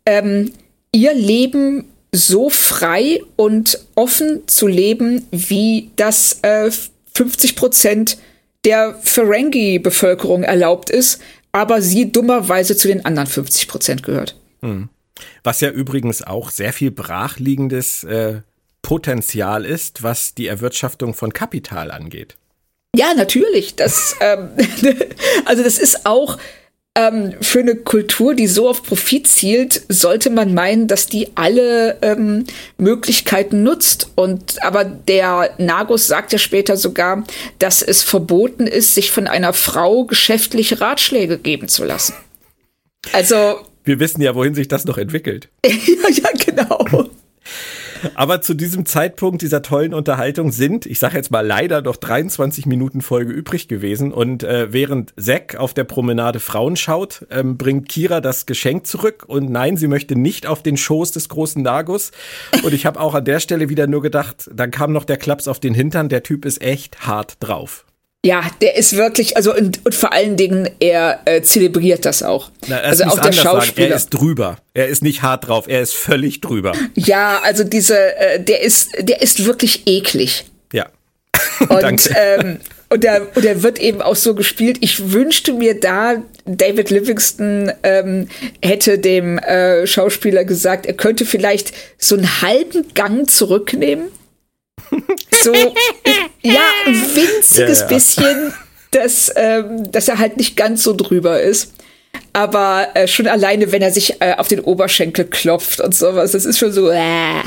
ähm, ihr Leben so frei und offen zu leben, wie das äh, 50 Prozent der Ferengi-Bevölkerung erlaubt ist, aber sie dummerweise zu den anderen 50 Prozent gehört. Hm. Was ja übrigens auch sehr viel brachliegendes äh, Potenzial ist, was die Erwirtschaftung von Kapital angeht. Ja, natürlich. Das, ähm, also das ist auch ähm, für eine Kultur, die so auf Profit zielt, sollte man meinen, dass die alle ähm, Möglichkeiten nutzt. Und aber der Nagus sagt ja später sogar, dass es verboten ist, sich von einer Frau geschäftliche Ratschläge geben zu lassen. Also wir wissen ja, wohin sich das noch entwickelt. ja, ja, genau. Aber zu diesem Zeitpunkt dieser tollen Unterhaltung sind, ich sage jetzt mal leider, noch 23 Minuten Folge übrig gewesen. Und äh, während Zack auf der Promenade Frauen schaut, ähm, bringt Kira das Geschenk zurück. Und nein, sie möchte nicht auf den Schoß des großen Nagus. Und ich habe auch an der Stelle wieder nur gedacht, dann kam noch der Klaps auf den Hintern. Der Typ ist echt hart drauf. Ja, der ist wirklich, also und, und vor allen Dingen, er äh, zelebriert das auch. Na, also auch der Schauspieler. Sagen. Er ist drüber. Er ist nicht hart drauf, er ist völlig drüber. Ja, also diese, äh, der ist, der ist wirklich eklig. Ja. und, Danke. Ähm, und der, und der wird eben auch so gespielt. Ich wünschte mir da, David Livingston ähm, hätte dem äh, Schauspieler gesagt, er könnte vielleicht so einen halben Gang zurücknehmen so, ja, ein winziges ja, ja. bisschen, dass, ähm, dass er halt nicht ganz so drüber ist. Aber äh, schon alleine, wenn er sich äh, auf den Oberschenkel klopft und sowas, das ist schon so, äh, ja.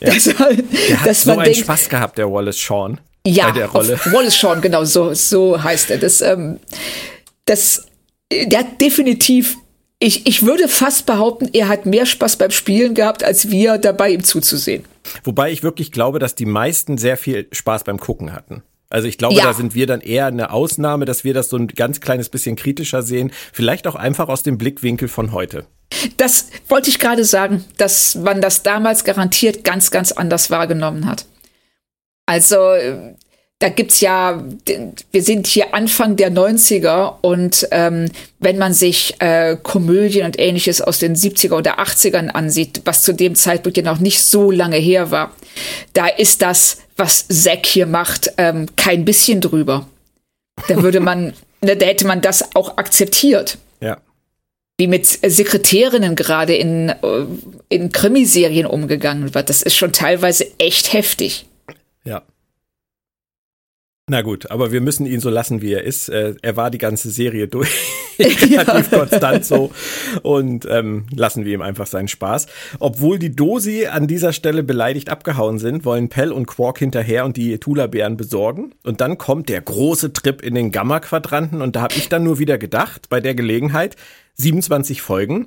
dass, man, der hat dass so einen denkt, Spaß gehabt, der Wallace Shawn. Ja, bei der Rolle. Wallace Shawn, genau, so, so heißt er. Das, ähm, das, der hat definitiv ich, ich würde fast behaupten, er hat mehr Spaß beim Spielen gehabt, als wir dabei ihm zuzusehen. Wobei ich wirklich glaube, dass die meisten sehr viel Spaß beim Gucken hatten. Also ich glaube, ja. da sind wir dann eher eine Ausnahme, dass wir das so ein ganz kleines bisschen kritischer sehen. Vielleicht auch einfach aus dem Blickwinkel von heute. Das wollte ich gerade sagen, dass man das damals garantiert ganz, ganz anders wahrgenommen hat. Also da gibt's ja, wir sind hier Anfang der 90er und ähm, wenn man sich äh, Komödien und ähnliches aus den 70er oder 80ern ansieht, was zu dem Zeitpunkt ja noch nicht so lange her war, da ist das, was Zack hier macht, ähm, kein bisschen drüber. Da würde man, da hätte man das auch akzeptiert. Ja. Wie mit Sekretärinnen gerade in, äh, in Krimiserien umgegangen wird. Das ist schon teilweise echt heftig. Ja. Na gut, aber wir müssen ihn so lassen, wie er ist. Äh, er war die ganze Serie durch, relativ ja. konstant so und ähm, lassen wir ihm einfach seinen Spaß. Obwohl die Dosi an dieser Stelle beleidigt abgehauen sind, wollen Pell und Quark hinterher und die Tula-Bären besorgen. Und dann kommt der große Trip in den Gamma-Quadranten und da habe ich dann nur wieder gedacht, bei der Gelegenheit, 27 Folgen,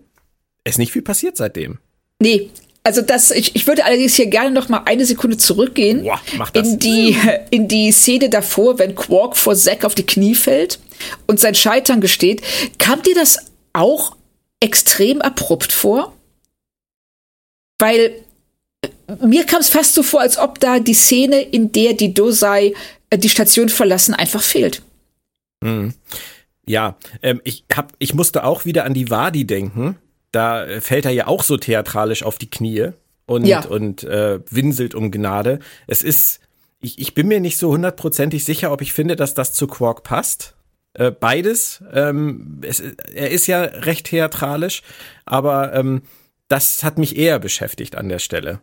ist nicht viel passiert seitdem. Nee, also das, ich, ich würde allerdings hier gerne noch mal eine Sekunde zurückgehen Boah, in die in die Szene davor, wenn Quark vor Zack auf die Knie fällt und sein Scheitern gesteht. Kam dir das auch extrem abrupt vor? Weil mir kam es fast so vor, als ob da die Szene, in der die Dosai äh, die Station verlassen, einfach fehlt. Mhm. Ja, ähm, ich hab, ich musste auch wieder an die Wadi denken. Da fällt er ja auch so theatralisch auf die Knie und, ja. und äh, winselt um Gnade. Es ist, ich, ich bin mir nicht so hundertprozentig sicher, ob ich finde, dass das zu Quark passt. Äh, beides. Ähm, es, er ist ja recht theatralisch, aber ähm, das hat mich eher beschäftigt an der Stelle.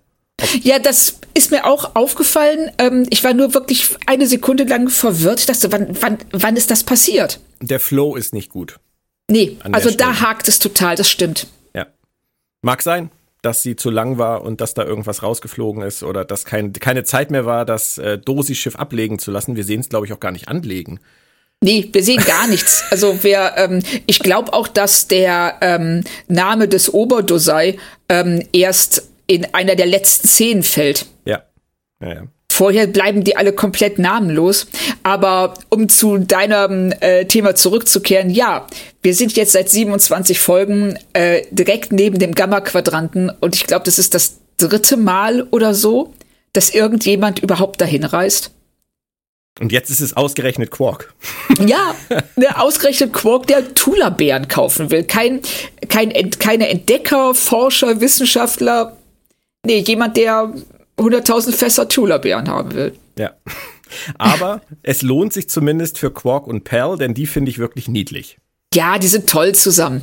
Ja, das ist mir auch aufgefallen. Ähm, ich war nur wirklich eine Sekunde lang verwirrt. Ich dachte, wann, wann, wann ist das passiert? Der Flow ist nicht gut. Nee, also da hakt es total, das stimmt. Mag sein, dass sie zu lang war und dass da irgendwas rausgeflogen ist oder dass kein, keine Zeit mehr war, das äh, Dosi-Schiff ablegen zu lassen. Wir sehen es, glaube ich, auch gar nicht anlegen. Nee, wir sehen gar nichts. Also wer, ähm, ich glaube auch, dass der ähm, Name des Oberdosei ähm, erst in einer der letzten Szenen fällt. Ja. ja, ja. Vorher bleiben die alle komplett namenlos. Aber um zu deinem äh, Thema zurückzukehren, ja, wir sind jetzt seit 27 Folgen äh, direkt neben dem Gamma-Quadranten und ich glaube, das ist das dritte Mal oder so, dass irgendjemand überhaupt dahin reist. Und jetzt ist es ausgerechnet Quark. Ja, ne, ausgerechnet Quark, der Tula-Bären kaufen will. Kein, kein, keine Entdecker, Forscher, Wissenschaftler, Nee, jemand, der 100.000 Fässer Tula-Beeren haben will. Ja. Aber es lohnt sich zumindest für Quark und Pal, denn die finde ich wirklich niedlich. Ja, die sind toll zusammen.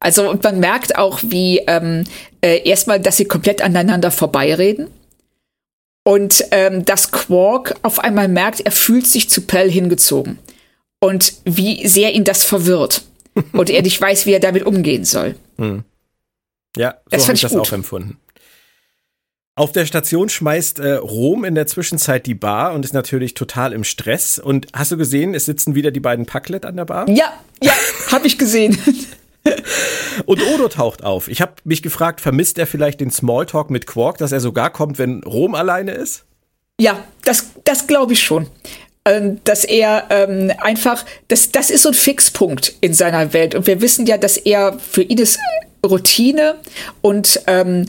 Also, und man merkt auch, wie ähm, äh, erstmal, dass sie komplett aneinander vorbeireden. Und ähm, dass Quark auf einmal merkt, er fühlt sich zu Pell hingezogen. Und wie sehr ihn das verwirrt. und er nicht weiß, wie er damit umgehen soll. Hm. Ja, so habe ich das gut. auch empfunden. Auf der Station schmeißt äh, Rom in der Zwischenzeit die Bar und ist natürlich total im Stress. Und hast du gesehen, es sitzen wieder die beiden Packlet an der Bar? Ja, ja, habe ich gesehen. und Odo taucht auf. Ich habe mich gefragt, vermisst er vielleicht den Smalltalk mit Quark, dass er sogar kommt, wenn Rom alleine ist? Ja, das, das glaube ich schon. Ähm, dass er ähm, einfach, das, das ist so ein Fixpunkt in seiner Welt. Und wir wissen ja, dass er für ihn ist Routine und ähm,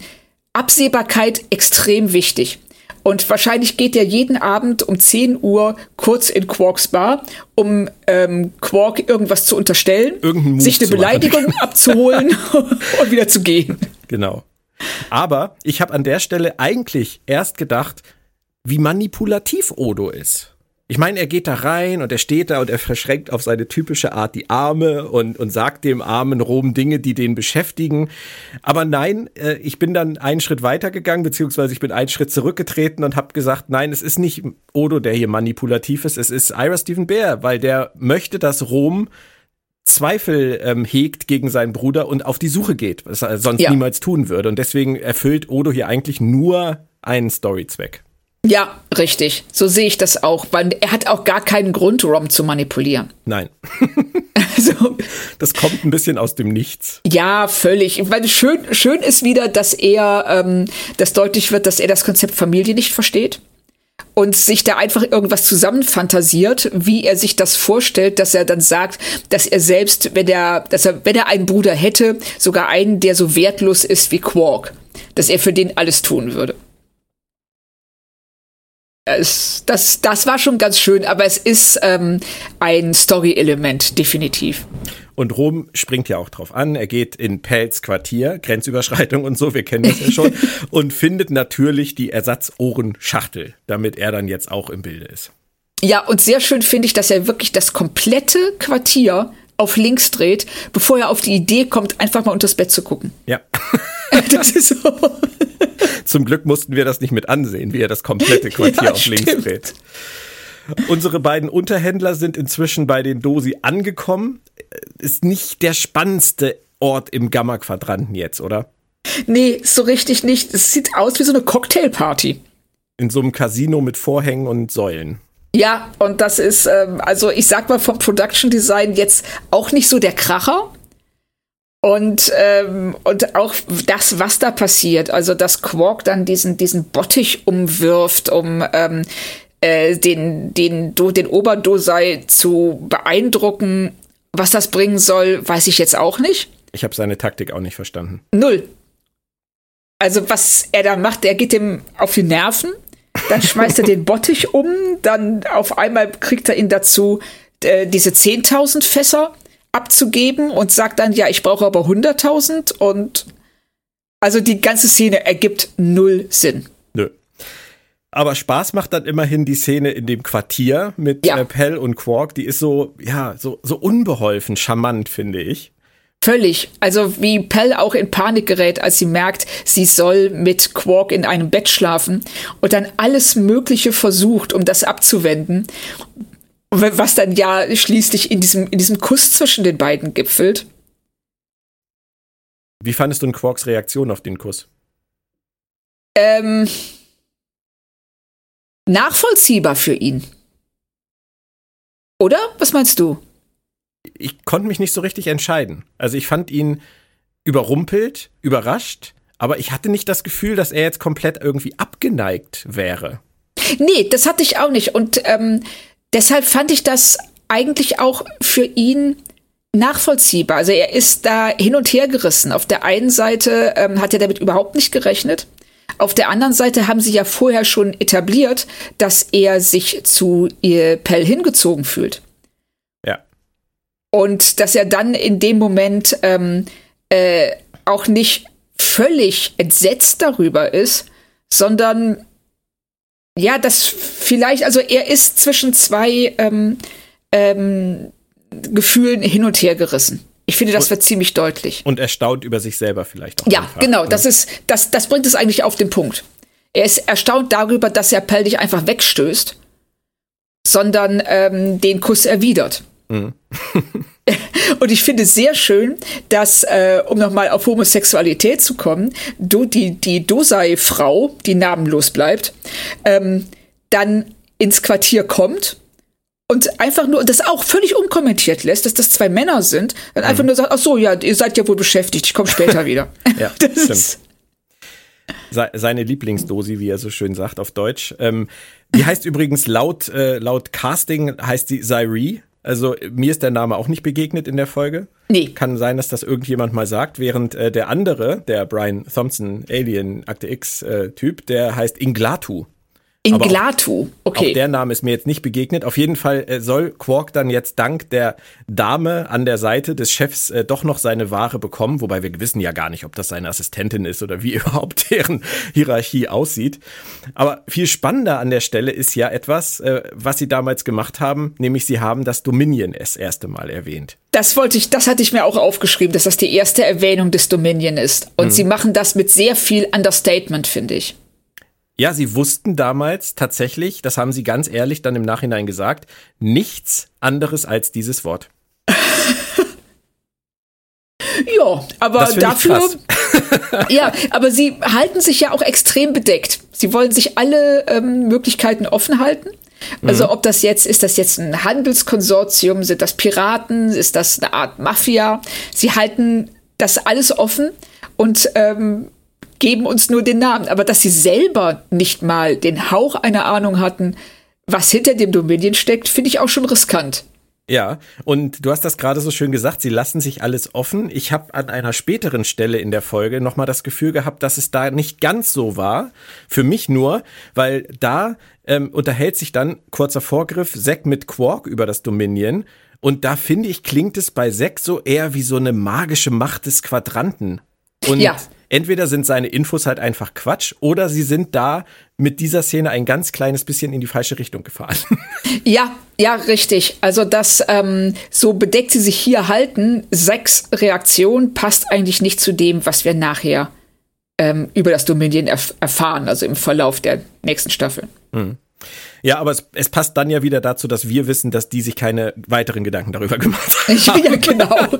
Absehbarkeit extrem wichtig. Und wahrscheinlich geht er jeden Abend um 10 Uhr kurz in Quarks Bar, um ähm, Quark irgendwas zu unterstellen, sich eine Beleidigung abzuholen und wieder zu gehen. Genau. Aber ich habe an der Stelle eigentlich erst gedacht, wie manipulativ Odo ist. Ich meine, er geht da rein und er steht da und er verschränkt auf seine typische Art die Arme und, und sagt dem armen Rom Dinge, die den beschäftigen. Aber nein, äh, ich bin dann einen Schritt weitergegangen, beziehungsweise ich bin einen Schritt zurückgetreten und habe gesagt, nein, es ist nicht Odo, der hier manipulativ ist, es ist Ira Stephen Bear, weil der möchte, dass Rom Zweifel ähm, hegt gegen seinen Bruder und auf die Suche geht, was er sonst ja. niemals tun würde. Und deswegen erfüllt Odo hier eigentlich nur einen Storyzweck. Ja, richtig. So sehe ich das auch. Weil er hat auch gar keinen Grund, Rom zu manipulieren. Nein. also, das kommt ein bisschen aus dem Nichts. Ja, völlig. Weil schön, schön ist wieder, dass er, ähm, dass deutlich wird, dass er das Konzept Familie nicht versteht und sich da einfach irgendwas zusammenfantasiert, wie er sich das vorstellt, dass er dann sagt, dass er selbst, wenn er, dass er, wenn er einen Bruder hätte, sogar einen, der so wertlos ist wie Quark, dass er für den alles tun würde es, das, das war schon ganz schön, aber es ist ähm, ein Story-Element, definitiv. Und Rom springt ja auch drauf an. Er geht in Pelz Quartier, Grenzüberschreitung und so, wir kennen das ja schon, und findet natürlich die Ersatzohrenschachtel, damit er dann jetzt auch im Bilde ist. Ja, und sehr schön finde ich, dass er wirklich das komplette Quartier auf links dreht, bevor er auf die Idee kommt, einfach mal unters Bett zu gucken. Ja. das ist so. Zum Glück mussten wir das nicht mit ansehen, wie er das komplette Quartier ja, auf stimmt. links dreht. Unsere beiden Unterhändler sind inzwischen bei den Dosi angekommen. Ist nicht der spannendste Ort im Gamma-Quadranten jetzt, oder? Nee, so richtig nicht. Es sieht aus wie so eine Cocktailparty. In so einem Casino mit Vorhängen und Säulen. Ja, und das ist, ähm, also ich sag mal vom Production Design jetzt auch nicht so der Kracher. Und, ähm, und auch das, was da passiert, also dass Quark dann diesen, diesen Bottich umwirft, um ähm, äh, den, den, den Oberdosei zu beeindrucken. Was das bringen soll, weiß ich jetzt auch nicht. Ich habe seine Taktik auch nicht verstanden. Null. Also was er da macht, er geht dem auf die Nerven, dann schmeißt er den Bottich um, dann auf einmal kriegt er ihn dazu, äh, diese 10.000 Fässer abzugeben und sagt dann, ja, ich brauche aber 100.000 und also die ganze Szene ergibt null Sinn. Nö. Aber Spaß macht dann immerhin die Szene in dem Quartier mit ja. äh, Pell und Quark. Die ist so, ja, so, so unbeholfen, charmant, finde ich. Völlig. Also wie Pell auch in Panik gerät, als sie merkt, sie soll mit Quark in einem Bett schlafen und dann alles Mögliche versucht, um das abzuwenden. Was dann ja schließlich in diesem, in diesem Kuss zwischen den beiden gipfelt. Wie fandest du in Quarks Reaktion auf den Kuss? Ähm, nachvollziehbar für ihn. Oder? Was meinst du? Ich konnte mich nicht so richtig entscheiden. Also ich fand ihn überrumpelt, überrascht, aber ich hatte nicht das Gefühl, dass er jetzt komplett irgendwie abgeneigt wäre. Nee, das hatte ich auch nicht. Und ähm, deshalb fand ich das eigentlich auch für ihn nachvollziehbar. Also er ist da hin und her gerissen. Auf der einen Seite ähm, hat er damit überhaupt nicht gerechnet. Auf der anderen Seite haben sie ja vorher schon etabliert, dass er sich zu ihr Pell hingezogen fühlt. Ja. Und dass er dann in dem Moment ähm, äh, auch nicht völlig entsetzt darüber ist, sondern ja, das vielleicht, also er ist zwischen zwei ähm, ähm, Gefühlen hin und her gerissen. Ich finde, das wird ziemlich deutlich. Und erstaunt über sich selber vielleicht auch. Ja, einfach. genau. Das ist, das, das bringt es eigentlich auf den Punkt. Er ist erstaunt darüber, dass er Pell nicht einfach wegstößt, sondern ähm, den Kuss erwidert. Mhm. Und ich finde sehr schön, dass, äh, um nochmal auf Homosexualität zu kommen, du, die, die Dosei-Frau, die namenlos bleibt, ähm, dann ins Quartier kommt und einfach nur, das auch völlig unkommentiert lässt, dass das zwei Männer sind, dann einfach mhm. nur sagt, ach so, ja, ihr seid ja wohl beschäftigt, ich komme später wieder. ja, das stimmt. Ist seine Lieblingsdosi, wie er so schön sagt auf Deutsch. Ähm, die heißt übrigens laut, äh, laut Casting heißt sie Zyri. Also mir ist der Name auch nicht begegnet in der Folge. Nee. Kann sein, dass das irgendjemand mal sagt, während äh, der andere, der Brian Thompson Alien Akte X äh, Typ, der heißt Inglatu. Inglatu, okay. Auch der Name ist mir jetzt nicht begegnet. Auf jeden Fall äh, soll Quark dann jetzt dank der Dame an der Seite des Chefs äh, doch noch seine Ware bekommen, wobei wir wissen ja gar nicht, ob das seine Assistentin ist oder wie überhaupt deren Hierarchie aussieht. Aber viel spannender an der Stelle ist ja etwas, äh, was sie damals gemacht haben, nämlich sie haben das Dominion das erste Mal erwähnt. Das wollte ich, das hatte ich mir auch aufgeschrieben, dass das die erste Erwähnung des Dominion ist. Und hm. sie machen das mit sehr viel Understatement, finde ich. Ja, sie wussten damals tatsächlich, das haben sie ganz ehrlich dann im Nachhinein gesagt, nichts anderes als dieses Wort. ja, aber dafür. ja, aber sie halten sich ja auch extrem bedeckt. Sie wollen sich alle ähm, Möglichkeiten offen halten. Also mhm. ob das jetzt, ist das jetzt ein Handelskonsortium, sind das Piraten, ist das eine Art Mafia? Sie halten das alles offen und ähm, geben uns nur den Namen. Aber dass sie selber nicht mal den Hauch einer Ahnung hatten, was hinter dem Dominion steckt, finde ich auch schon riskant. Ja, und du hast das gerade so schön gesagt, sie lassen sich alles offen. Ich habe an einer späteren Stelle in der Folge nochmal das Gefühl gehabt, dass es da nicht ganz so war. Für mich nur, weil da ähm, unterhält sich dann, kurzer Vorgriff, Zack mit Quark über das Dominion. Und da finde ich, klingt es bei Zack so eher wie so eine magische Macht des Quadranten. Und ja entweder sind seine Infos halt einfach Quatsch oder sie sind da mit dieser Szene ein ganz kleines bisschen in die falsche Richtung gefahren. Ja, ja, richtig. Also das, ähm, so bedeckt sie sich hier halten, sechs Reaktion passt eigentlich nicht zu dem, was wir nachher ähm, über das Dominion erf erfahren, also im Verlauf der nächsten Staffel. Mhm. Ja, aber es, es, passt dann ja wieder dazu, dass wir wissen, dass die sich keine weiteren Gedanken darüber gemacht haben. Ja, genau.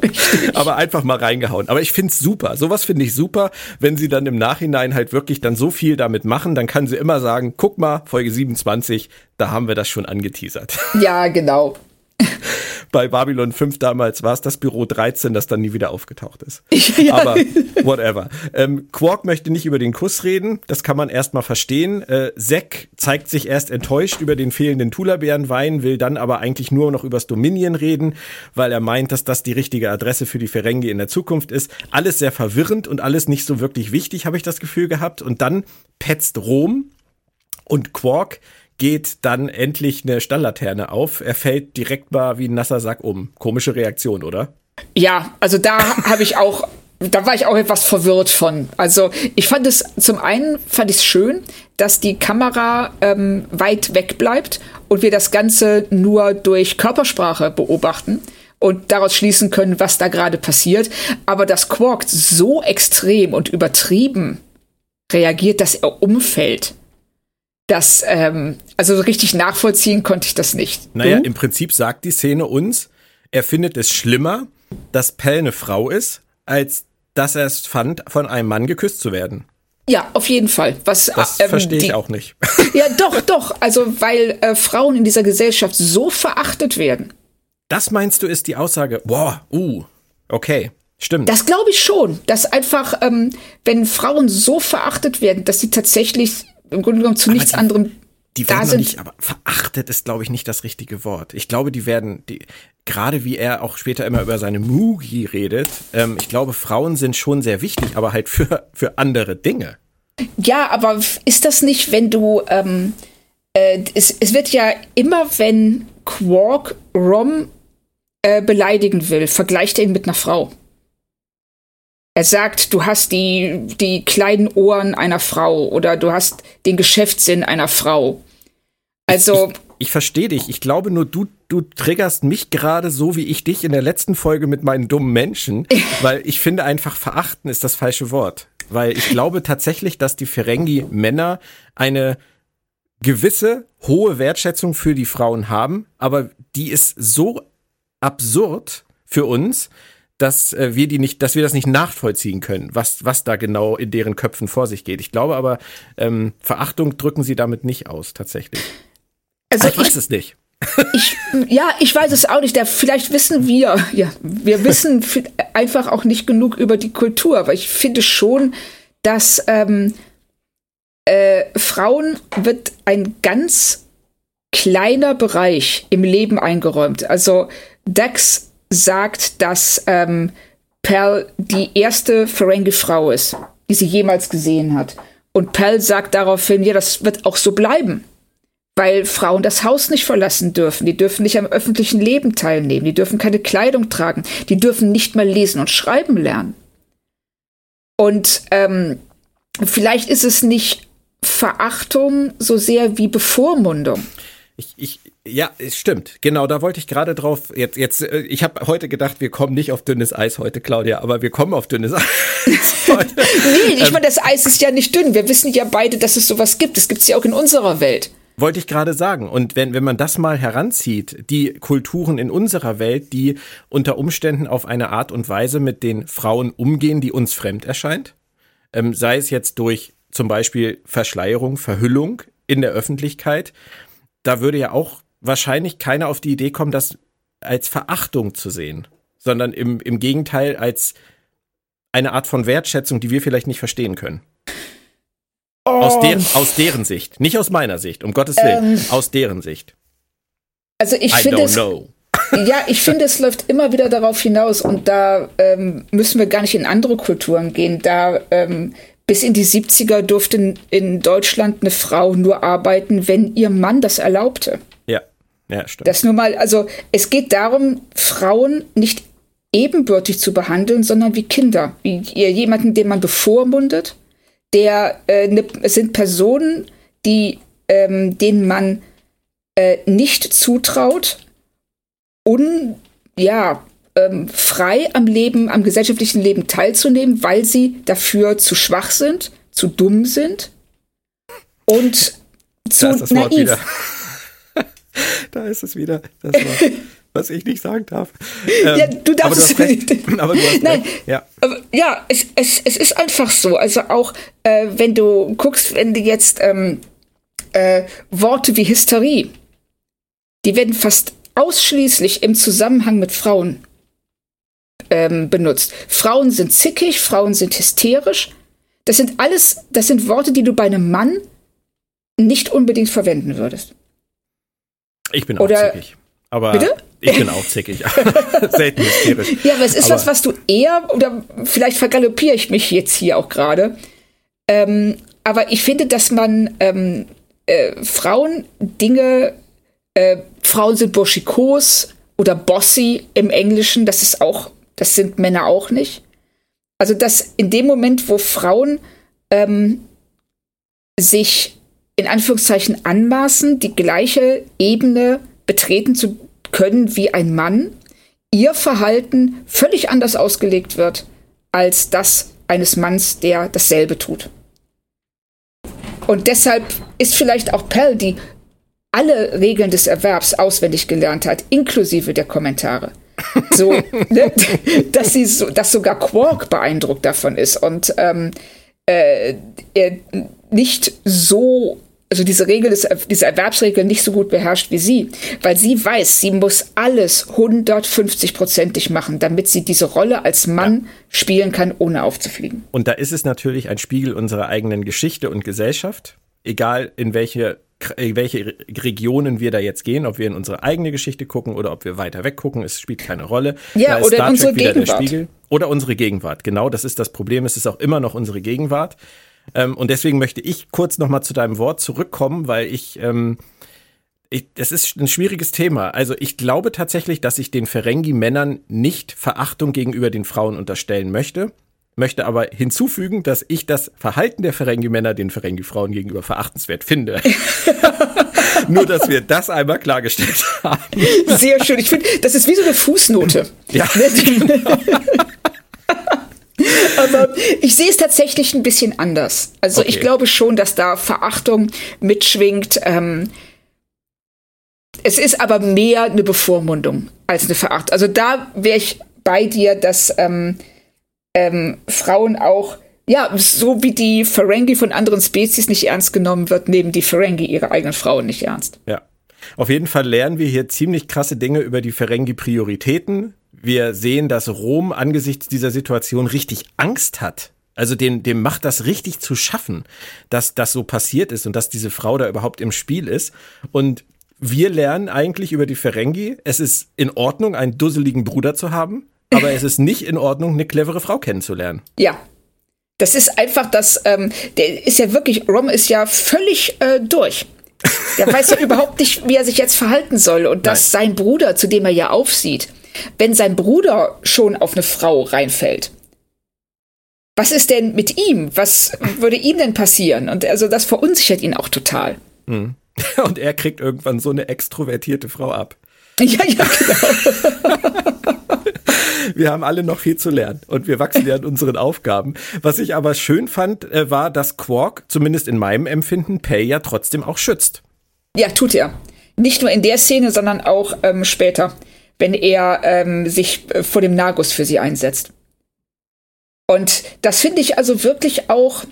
aber einfach mal reingehauen. Aber ich find's super. Sowas finde ich super, wenn sie dann im Nachhinein halt wirklich dann so viel damit machen, dann kann sie immer sagen, guck mal, Folge 27, da haben wir das schon angeteasert. Ja, genau. Bei Babylon 5 damals war es das Büro 13, das dann nie wieder aufgetaucht ist. Ja. Aber whatever. Ähm, Quark möchte nicht über den Kuss reden, das kann man erstmal verstehen. Äh, Zack zeigt sich erst enttäuscht über den fehlenden Tula-Bärenwein, will dann aber eigentlich nur noch übers Dominion reden, weil er meint, dass das die richtige Adresse für die Ferengi in der Zukunft ist. Alles sehr verwirrend und alles nicht so wirklich wichtig, habe ich das Gefühl gehabt. Und dann petzt Rom und Quark geht dann endlich eine Stalllaterne auf. Er fällt direkt mal wie ein nasser Sack um. Komische Reaktion, oder? Ja, also da habe ich auch, da war ich auch etwas verwirrt von. Also ich fand es, zum einen fand ich es schön, dass die Kamera ähm, weit weg bleibt und wir das Ganze nur durch Körpersprache beobachten und daraus schließen können, was da gerade passiert. Aber dass Quark so extrem und übertrieben reagiert, dass er umfällt, das, ähm, also so richtig nachvollziehen konnte ich das nicht. Naja, du? im Prinzip sagt die Szene uns, er findet es schlimmer, dass Pell eine Frau ist, als dass er es fand, von einem Mann geküsst zu werden. Ja, auf jeden Fall. Was, das ähm, verstehe ich auch nicht. Ja, doch, doch. Also, weil äh, Frauen in dieser Gesellschaft so verachtet werden. Das meinst du, ist die Aussage, boah, uh, okay. Stimmt. Das glaube ich schon, dass einfach, ähm, wenn Frauen so verachtet werden, dass sie tatsächlich im Grunde genommen zu aber nichts die, anderem die werden da sind. Nicht, aber verachtet ist, glaube ich, nicht das richtige Wort. Ich glaube, die werden, die, gerade wie er auch später immer über seine Mugi redet, ähm, ich glaube, Frauen sind schon sehr wichtig, aber halt für, für andere Dinge. Ja, aber ist das nicht, wenn du, ähm, äh, es, es wird ja immer, wenn Quark Rom äh, beleidigen will, vergleicht er ihn mit einer Frau. Er sagt, du hast die, die kleinen Ohren einer Frau oder du hast den Geschäftssinn einer Frau. Also. Ich, ich verstehe dich. Ich glaube nur, du, du triggerst mich gerade so, wie ich dich in der letzten Folge mit meinen dummen Menschen, weil ich finde einfach verachten ist das falsche Wort. Weil ich glaube tatsächlich, dass die Ferengi Männer eine gewisse hohe Wertschätzung für die Frauen haben, aber die ist so absurd für uns, dass äh, wir die nicht, dass wir das nicht nachvollziehen können, was, was da genau in deren Köpfen vor sich geht. Ich glaube aber, ähm, Verachtung drücken sie damit nicht aus, tatsächlich. Also ich, ich weiß es nicht. Ich, ja, ich weiß es auch nicht. Da, vielleicht wissen wir, ja, wir wissen einfach auch nicht genug über die Kultur, aber ich finde schon, dass ähm, äh, Frauen wird ein ganz kleiner Bereich im Leben eingeräumt. Also Dax sagt, dass ähm, Pell die erste Ferengi-Frau ist, die sie jemals gesehen hat. Und Pell sagt daraufhin, ja, das wird auch so bleiben. Weil Frauen das Haus nicht verlassen dürfen. Die dürfen nicht am öffentlichen Leben teilnehmen. Die dürfen keine Kleidung tragen. Die dürfen nicht mal lesen und schreiben lernen. Und ähm, vielleicht ist es nicht Verachtung so sehr wie Bevormundung. Ich, ich, ja, es stimmt. Genau, da wollte ich gerade drauf. Jetzt, jetzt, äh, ich habe heute gedacht, wir kommen nicht auf dünnes Eis heute, Claudia, aber wir kommen auf dünnes Eis. heute. nee, ich ähm, meine, das Eis ist ja nicht dünn. Wir wissen ja beide, dass es sowas gibt. Es gibt es ja auch in unserer Welt. Wollte ich gerade sagen. Und wenn, wenn man das mal heranzieht, die Kulturen in unserer Welt, die unter Umständen auf eine Art und Weise mit den Frauen umgehen, die uns fremd erscheint, ähm, sei es jetzt durch zum Beispiel Verschleierung, Verhüllung in der Öffentlichkeit, da würde ja auch wahrscheinlich keiner auf die Idee kommen, das als Verachtung zu sehen, sondern im, im Gegenteil als eine Art von Wertschätzung, die wir vielleicht nicht verstehen können. Oh. Aus, der, aus deren Sicht, nicht aus meiner Sicht, um Gottes Willen, ähm, aus deren Sicht. Also ich finde es, ja, ich finde, es läuft immer wieder darauf hinaus und da ähm, müssen wir gar nicht in andere Kulturen gehen. Da ähm, bis in die 70er durfte in, Deutschland eine Frau nur arbeiten, wenn ihr Mann das erlaubte. Ja, ja, stimmt. Das nur mal, also es geht darum, Frauen nicht ebenbürtig zu behandeln, sondern wie Kinder, wie jemanden, den man bevormundet, der äh, ne, es sind Personen, die ähm, denen man äh, nicht zutraut, un ja ähm, frei am Leben, am gesellschaftlichen Leben teilzunehmen, weil sie dafür zu schwach sind, zu dumm sind und zu da ist das naiv. Da ist es wieder. Das Wort, was ich nicht sagen darf. Ähm, ja, du darfst aber du hast recht. aber du hast Nein, recht. Ja, ja es, es, es ist einfach so. Also auch äh, wenn du guckst, wenn du jetzt ähm, äh, Worte wie Hysterie, die werden fast ausschließlich im Zusammenhang mit Frauen ähm, benutzt. Frauen sind zickig, Frauen sind hysterisch. Das sind alles, das sind Worte, die du bei einem Mann nicht unbedingt verwenden würdest. Ich bin Oder, auch zickig. Aber bitte? ich bin auch zickig. Selten hysterisch. Ja, aber es ist aber was, was du eher, oder vielleicht vergaloppiere ich mich jetzt hier auch gerade. Ähm, aber ich finde, dass man ähm, äh, Frauen Dinge, äh, Frauen sind burschikos oder bossy im Englischen, das ist auch, das sind Männer auch nicht. Also, dass in dem Moment, wo Frauen ähm, sich in Anführungszeichen anmaßen, die gleiche Ebene betreten zu können wie ein Mann, ihr Verhalten völlig anders ausgelegt wird als das eines Manns, der dasselbe tut. Und deshalb ist vielleicht auch Pell, die alle Regeln des Erwerbs auswendig gelernt hat, inklusive der Kommentare. So, ne, dass sie so, dass sogar Quark beeindruckt davon ist und ähm, äh, er nicht so also diese Regel, des, diese Erwerbsregel nicht so gut beherrscht wie sie, weil sie weiß, sie muss alles 150-prozentig machen, damit sie diese Rolle als Mann ja. spielen kann, ohne aufzufliegen. Und da ist es natürlich ein Spiegel unserer eigenen Geschichte und Gesellschaft, egal in welche welche Regionen wir da jetzt gehen, ob wir in unsere eigene Geschichte gucken oder ob wir weiter weg gucken, es spielt keine Rolle. Ja, oder in unsere Gegenwart. Oder unsere Gegenwart. Genau, das ist das Problem. Es ist auch immer noch unsere Gegenwart. Ähm, und deswegen möchte ich kurz nochmal zu deinem Wort zurückkommen, weil ich, ähm, ich, das ist ein schwieriges Thema. Also ich glaube tatsächlich, dass ich den Ferengi-Männern nicht Verachtung gegenüber den Frauen unterstellen möchte möchte aber hinzufügen, dass ich das Verhalten der Ferengi-Männer den Ferengi-Frauen gegenüber verachtenswert finde. Nur, dass wir das einmal klargestellt haben. Sehr schön. Ich finde, das ist wie so eine Fußnote. Ja. Aber ich sehe es tatsächlich ein bisschen anders. Also okay. ich glaube schon, dass da Verachtung mitschwingt. Ähm, es ist aber mehr eine Bevormundung als eine Verachtung. Also da wäre ich bei dir, dass ähm, ähm, Frauen auch, ja, so wie die Ferengi von anderen Spezies nicht ernst genommen wird, nehmen die Ferengi ihre eigenen Frauen nicht ernst. Ja. Auf jeden Fall lernen wir hier ziemlich krasse Dinge über die Ferengi-Prioritäten, wir sehen, dass Rom angesichts dieser Situation richtig Angst hat. Also dem, dem macht das richtig zu schaffen, dass das so passiert ist und dass diese Frau da überhaupt im Spiel ist. Und wir lernen eigentlich über die Ferengi, es ist in Ordnung, einen dusseligen Bruder zu haben, aber es ist nicht in Ordnung, eine clevere Frau kennenzulernen. Ja. Das ist einfach das, ähm, der ist ja wirklich, Rom ist ja völlig äh, durch. Der weiß ja überhaupt nicht, wie er sich jetzt verhalten soll. Und dass Nein. sein Bruder, zu dem er ja aufsieht, wenn sein Bruder schon auf eine Frau reinfällt, was ist denn mit ihm? Was würde ihm denn passieren? Und also das verunsichert ihn auch total. Mhm. Und er kriegt irgendwann so eine extrovertierte Frau ab. Ja, ja, genau. wir haben alle noch viel zu lernen und wir wachsen ja an unseren Aufgaben. Was ich aber schön fand, äh, war, dass Quark, zumindest in meinem Empfinden, Pay ja trotzdem auch schützt. Ja, tut er. Nicht nur in der Szene, sondern auch ähm, später wenn er ähm, sich äh, vor dem Nagus für sie einsetzt. Und das finde ich also wirklich auch,